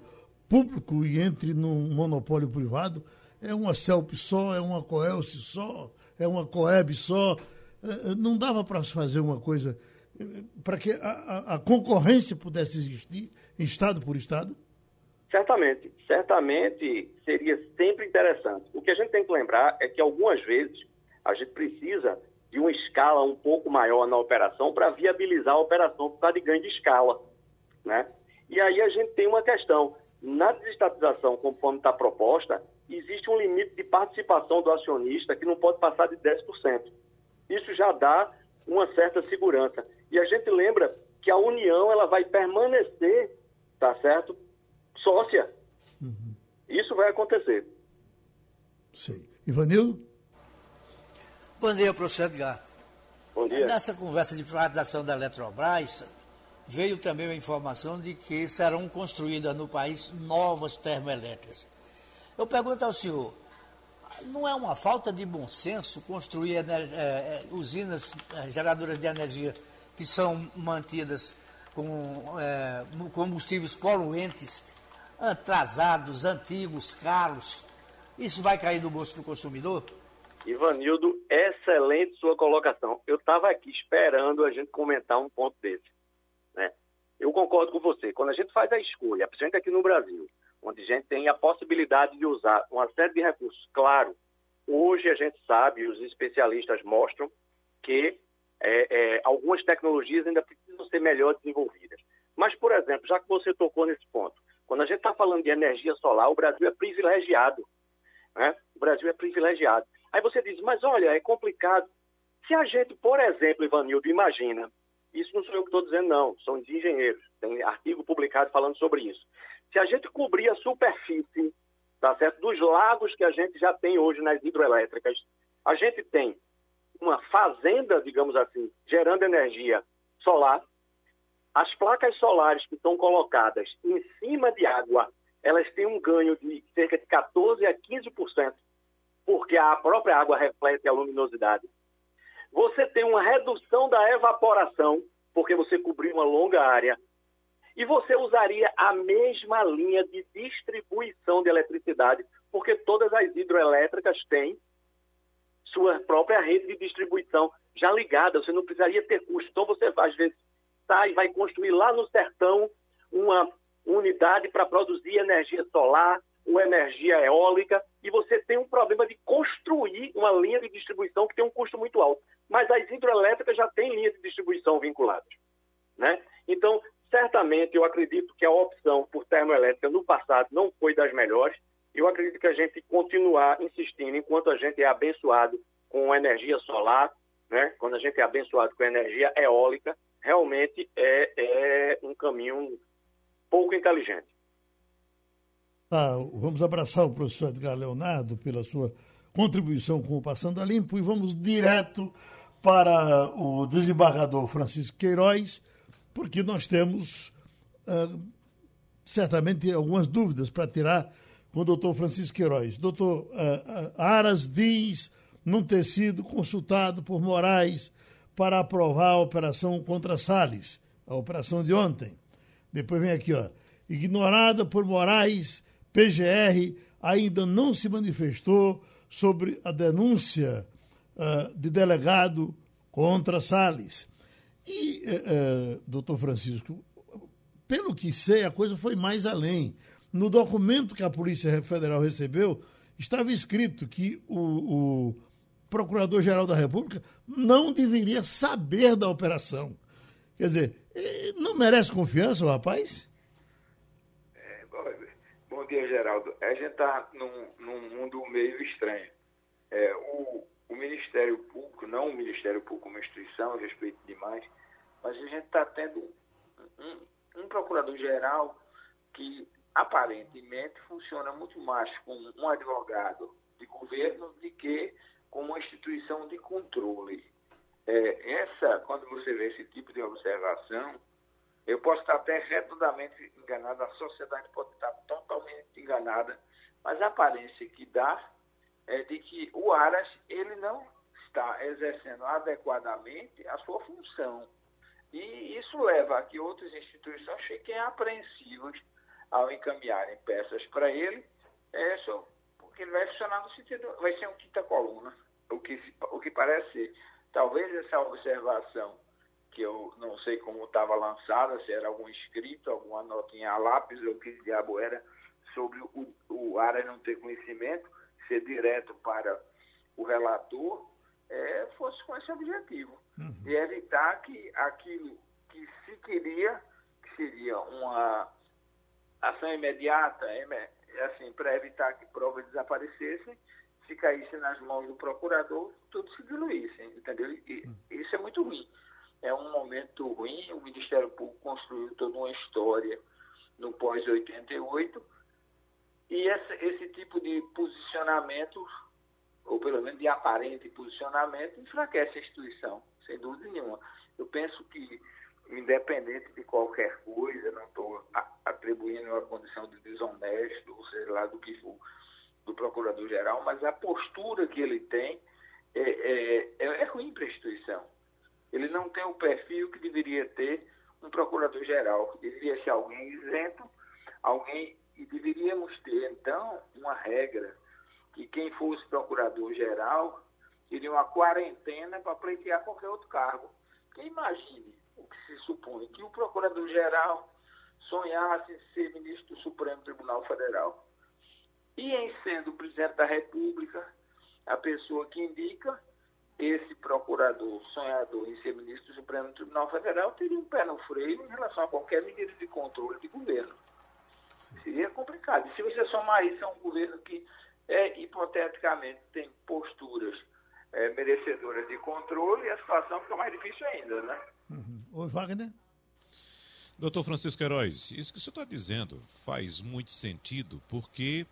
S2: público e entre num monopólio privado, é uma CELP só, é uma Coelce só, é uma Coeb só. Não dava para fazer uma coisa para que a, a, concorrência pudesse existir, Estado por Estado?
S9: Certamente, certamente seria sempre interessante. O que a gente tem que lembrar é que algumas vezes a gente precisa de uma escala um pouco maior na operação para viabilizar a operação por causa de ganho de escala. Né? E aí a gente tem uma questão. Na desestatização, conforme está proposta, existe um limite de participação do acionista que não pode passar de 10%. Isso já dá uma certa segurança. E a gente lembra que a União ela vai permanecer, tá certo, sócia. Uhum. Isso vai acontecer.
S2: Sei. Ivanildo?
S3: Bom dia, professor Edgar.
S9: Bom dia.
S3: Nessa conversa de privatização da Eletrobras, veio também a informação de que serão construídas no país novas termoelétricas. Eu pergunto ao senhor, não é uma falta de bom senso construir é, usinas é, geradoras de energia que são mantidas com é, combustíveis poluentes, atrasados, antigos, caros? Isso vai cair do bolso do consumidor?
S9: Ivanildo, excelente sua colocação. Eu estava aqui esperando a gente comentar um ponto desse. Né? Eu concordo com você. Quando a gente faz a escolha, principalmente aqui no Brasil, onde a gente tem a possibilidade de usar uma série de recursos, claro, hoje a gente sabe, os especialistas mostram que é, é, algumas tecnologias ainda precisam ser melhor desenvolvidas. Mas, por exemplo, já que você tocou nesse ponto, quando a gente está falando de energia solar, o Brasil é privilegiado. Né? O Brasil é privilegiado. Aí você diz, mas olha, é complicado. Se a gente, por exemplo, Ivanildo, imagina, isso não sou eu que estou dizendo, não, são os engenheiros, tem artigo publicado falando sobre isso. Se a gente cobrir a superfície, tá certo, dos lagos que a gente já tem hoje nas hidroelétricas, a gente tem uma fazenda, digamos assim, gerando energia solar. As placas solares que estão colocadas em cima de água, elas têm um ganho de cerca de 14 a 15%, porque a própria água reflete a luminosidade. Você tem uma redução da evaporação, porque você cobriu uma longa área. E você usaria a mesma linha de distribuição de eletricidade, porque todas as hidroelétricas têm sua própria rede de distribuição já ligada, você não precisaria ter custo. Então você às vezes sai e vai construir lá no sertão uma unidade para produzir energia solar ou energia eólica e você tem um problema de construir uma linha de distribuição que tem um custo muito alto. Mas as hidroelétricas já têm linhas de distribuição vinculadas. Né? Então, certamente, eu acredito que a opção por termoelétrica no passado não foi das melhores, eu acredito que a gente continuar insistindo, enquanto a gente é abençoado com energia solar, né? quando a gente é abençoado com energia eólica, realmente é, é um caminho pouco inteligente.
S2: Ah, vamos abraçar o professor Edgar Leonardo pela sua contribuição com o Passando a Limpo e vamos direto para o desembargador Francisco Queiroz, porque nós temos uh, certamente algumas dúvidas para tirar com o doutor Francisco Queiroz. Doutor, uh, uh, Aras diz não ter sido consultado por Moraes para aprovar a operação contra Salles, a operação de ontem. Depois vem aqui, ó. Ignorada por Moraes, PGR ainda não se manifestou sobre a denúncia uh, de delegado contra Salles. E, uh, doutor Francisco, pelo que sei, a coisa foi mais além. No documento que a Polícia Federal recebeu, estava escrito que o, o Procurador-Geral da República não deveria saber da operação. Quer dizer, não merece confiança o rapaz?
S10: É, bom, dia, Geraldo. A gente está num, num, mundo meio estranho. É, o, o, Ministério Público, não o Ministério Público como instituição, respeito demais, mas a gente está tendo um, um procurador-geral que aparentemente funciona muito mais como um advogado de governo do que como uma instituição de controle. É, essa, quando você vê esse tipo de observação, eu posso estar até redondamente enganado, a sociedade pode estar totalmente enganada, mas a aparência que dá é de que o Aras ele não está exercendo adequadamente a sua função. E isso leva a que outras instituições fiquem apreensivas ao encaminharem peças para ele, é só, porque ele vai funcionar no sentido, vai ser um quinta coluna, o que, o que parece Talvez essa observação, que eu não sei como estava lançada, se era algum escrito, alguma notinha a lápis, ou que diabo era, sobre o, o área não ter conhecimento, ser direto para o relator, é, fosse com esse objetivo, uhum. de evitar que aquilo que se queria, que seria uma ação imediata, assim, para evitar que provas desaparecessem, se caísse nas mãos do procurador, tudo se diluísse, entendeu? E isso é muito ruim. É um momento ruim, o Ministério Público construiu toda uma história no pós-88, e esse, esse tipo de posicionamento, ou pelo menos de aparente posicionamento, enfraquece a instituição, sem dúvida nenhuma. Eu penso que, independente de qualquer coisa, não estou atribuindo a condição de desonesto, ou seja lá do que for, do procurador-geral, mas a postura que ele tem é, é, é, é ruim para a instituição. Ele não tem o perfil que deveria ter um procurador-geral, deveria ser alguém isento, alguém e deveríamos ter então uma regra que quem fosse procurador-geral teriam uma quarentena para pleitear qualquer outro cargo. Porque imagine que se supõe, que o procurador-geral sonhasse ser ministro do Supremo Tribunal Federal. E em sendo presidente da República, a pessoa que indica esse procurador sonhador em ser ministro do Supremo Tribunal Federal teria um pé no freio em relação a qualquer medida de controle de governo. Seria complicado. E se você somar isso a um governo que, é, hipoteticamente, tem posturas é, merecedoras de controle, a situação fica mais difícil ainda, né?
S2: Uhum. Oi, Wagner?
S6: Doutor Francisco Heróis, isso que o senhor está dizendo faz muito sentido, porque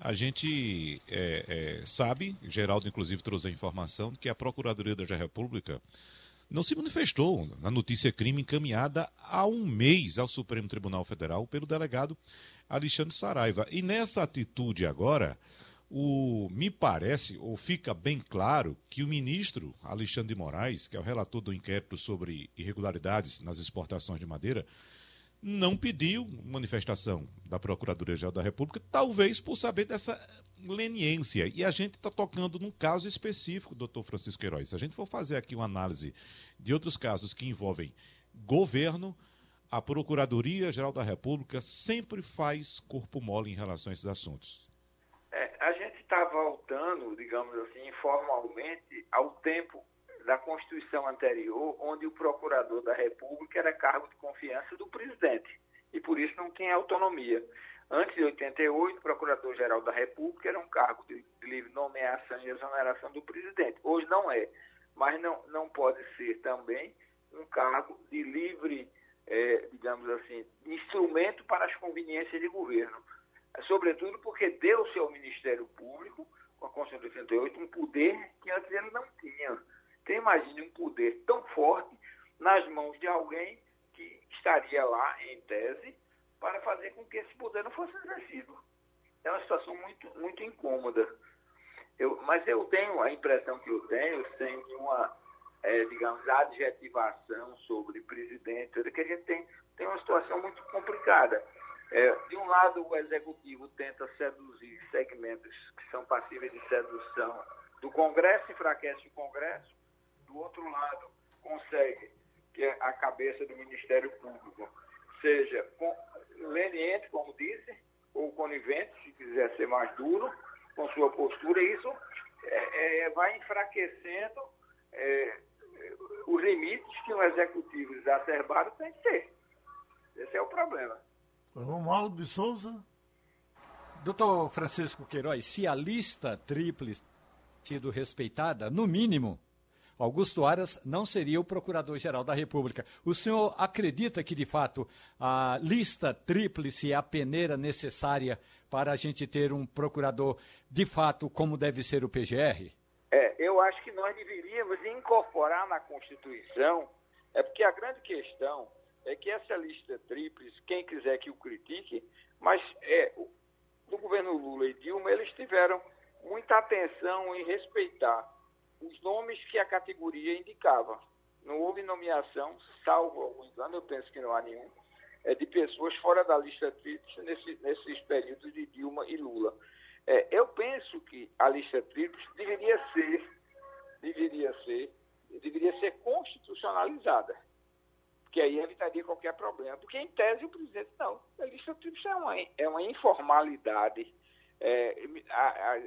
S6: a gente é, é, sabe, Geraldo inclusive trouxe a informação, que a Procuradoria da República não se manifestou na notícia crime encaminhada há um mês ao Supremo Tribunal Federal pelo delegado Alexandre Saraiva. E nessa atitude agora, o, me parece, ou fica bem claro, que o ministro Alexandre de Moraes, que é o relator do inquérito sobre irregularidades nas exportações de madeira, não pediu manifestação da Procuradoria-Geral da República, talvez por saber dessa leniência. E a gente está tocando num caso específico, doutor Francisco Queiroz. Se a gente for fazer aqui uma análise de outros casos que envolvem governo, a Procuradoria-Geral da República sempre faz corpo mole em relação a esses assuntos.
S10: Voltando, digamos assim, informalmente, ao tempo da Constituição anterior, onde o procurador da República era cargo de confiança do presidente e por isso não tinha autonomia. Antes de 88, o Procurador-Geral da República era um cargo de livre nomeação e exoneração do presidente. Hoje não é, mas não, não pode ser também um cargo de livre, é, digamos assim, instrumento para as conveniências de governo. Sobretudo porque deu-se ao Ministério Público, com a Constituição de 88, um poder que antes ele não tinha. Então, imagine um poder tão forte nas mãos de alguém que estaria lá, em tese, para fazer com que esse poder não fosse exercido. É uma situação muito, muito incômoda. Eu, mas eu tenho, a impressão que eu tenho, sem uma, é, digamos, adjetivação sobre presidente, que a gente tem, tem uma situação muito complicada. É, de um lado, o executivo tenta seduzir segmentos que são passíveis de sedução do Congresso, enfraquece o Congresso, do outro lado, consegue que a cabeça do Ministério Público seja leniente, como disse, ou conivente, se quiser ser mais duro, com sua postura, isso é, é, vai enfraquecendo é, os limites que um executivo exacerbado tem que ter. Esse é o problema.
S2: Romualdo de Souza.
S4: Doutor Francisco Queiroz, se a lista tríplice sido respeitada, no mínimo, Augusto Aras não seria o Procurador-Geral da República. O senhor acredita que, de fato, a lista tríplice é a peneira necessária para a gente ter um procurador, de fato, como deve ser o PGR?
S10: É, eu acho que nós deveríamos incorporar na Constituição, é porque a grande questão é que essa lista tríplice, quem quiser que o critique, mas é, no governo Lula e Dilma, eles tiveram muita atenção em respeitar os nomes que a categoria indicava. Não houve nomeação, salvo algum engano, eu penso que não há nenhum, é, de pessoas fora da lista tríplice nesse, nesses períodos de Dilma e Lula. É, eu penso que a lista tríplice deveria ser, deveria ser, deveria ser constitucionalizada, porque aí evitaria qualquer problema. Porque, em tese, o presidente não. A lista tríplice é uma, é uma informalidade é, a, a,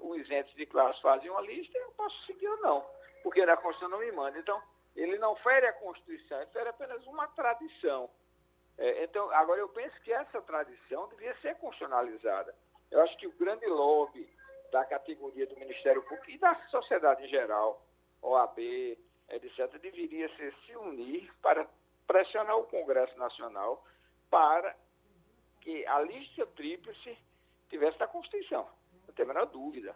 S10: os entes de classe fazem uma lista, eu posso seguir ou não, porque a Constituição não me manda. Então, ele não fere a Constituição, ele fere apenas uma tradição. É, então, agora eu penso que essa tradição devia ser constitucionalizada. Eu acho que o grande lobby da categoria do Ministério Público e da sociedade em geral, OAB, etc., deveria ser, se unir para pressionar o Congresso Nacional para que a lista tríplice tivesse na Constituição. Não tem a menor dúvida.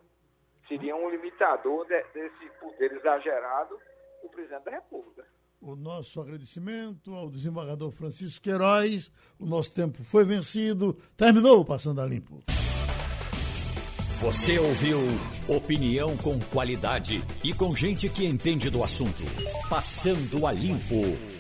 S10: Seria um limitador de, desse poder exagerado do presidente da República.
S2: O nosso agradecimento ao desembargador Francisco Queiroz. O nosso tempo foi vencido. Terminou Passando a Limpo.
S1: Você ouviu opinião com qualidade e com gente que entende do assunto. Passando a Limpo.